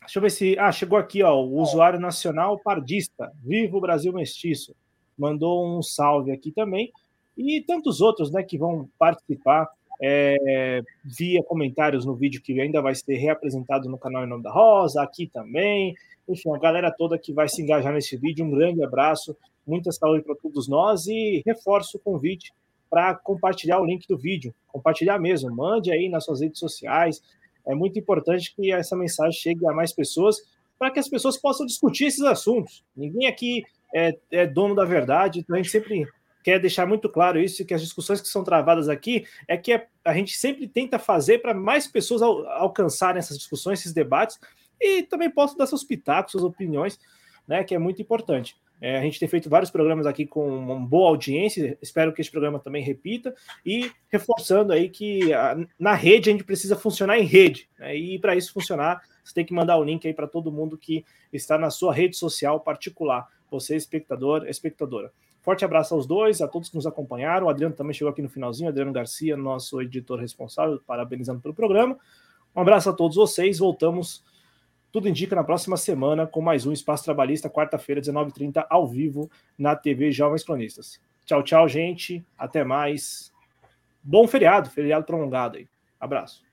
deixa eu ver se. Ah, chegou aqui, ó, o usuário nacional pardista. Viva o Brasil Mestiço. Mandou um salve aqui também. E tantos outros, né, que vão participar é, via comentários no vídeo que ainda vai ser reapresentado no canal Em Nome da Rosa, aqui também. Enfim, a galera toda que vai se engajar nesse vídeo, um grande abraço, muita saúde para todos nós e reforço o convite para compartilhar o link do vídeo, compartilhar mesmo, mande aí nas suas redes sociais. É muito importante que essa mensagem chegue a mais pessoas para que as pessoas possam discutir esses assuntos. Ninguém aqui é, é dono da verdade, então a gente sempre quer deixar muito claro isso, que as discussões que são travadas aqui é que a gente sempre tenta fazer para mais pessoas al alcançarem essas discussões, esses debates, e também posso dar seus pitacos, suas opiniões, né, que é muito importante. É, a gente tem feito vários programas aqui com uma boa audiência, espero que esse programa também repita, e reforçando aí que a, na rede a gente precisa funcionar em rede, né, e para isso funcionar, você tem que mandar o link aí para todo mundo que está na sua rede social particular, você espectador, espectadora. Forte abraço aos dois, a todos que nos acompanharam. O Adriano também chegou aqui no finalzinho. Adriano Garcia, nosso editor responsável, parabenizando pelo programa. Um abraço a todos vocês. Voltamos, tudo indica, na próxima semana com mais um Espaço Trabalhista, quarta-feira, 19h30, ao vivo, na TV Jovens Cronistas. Tchau, tchau, gente. Até mais. Bom feriado, feriado prolongado aí. Abraço.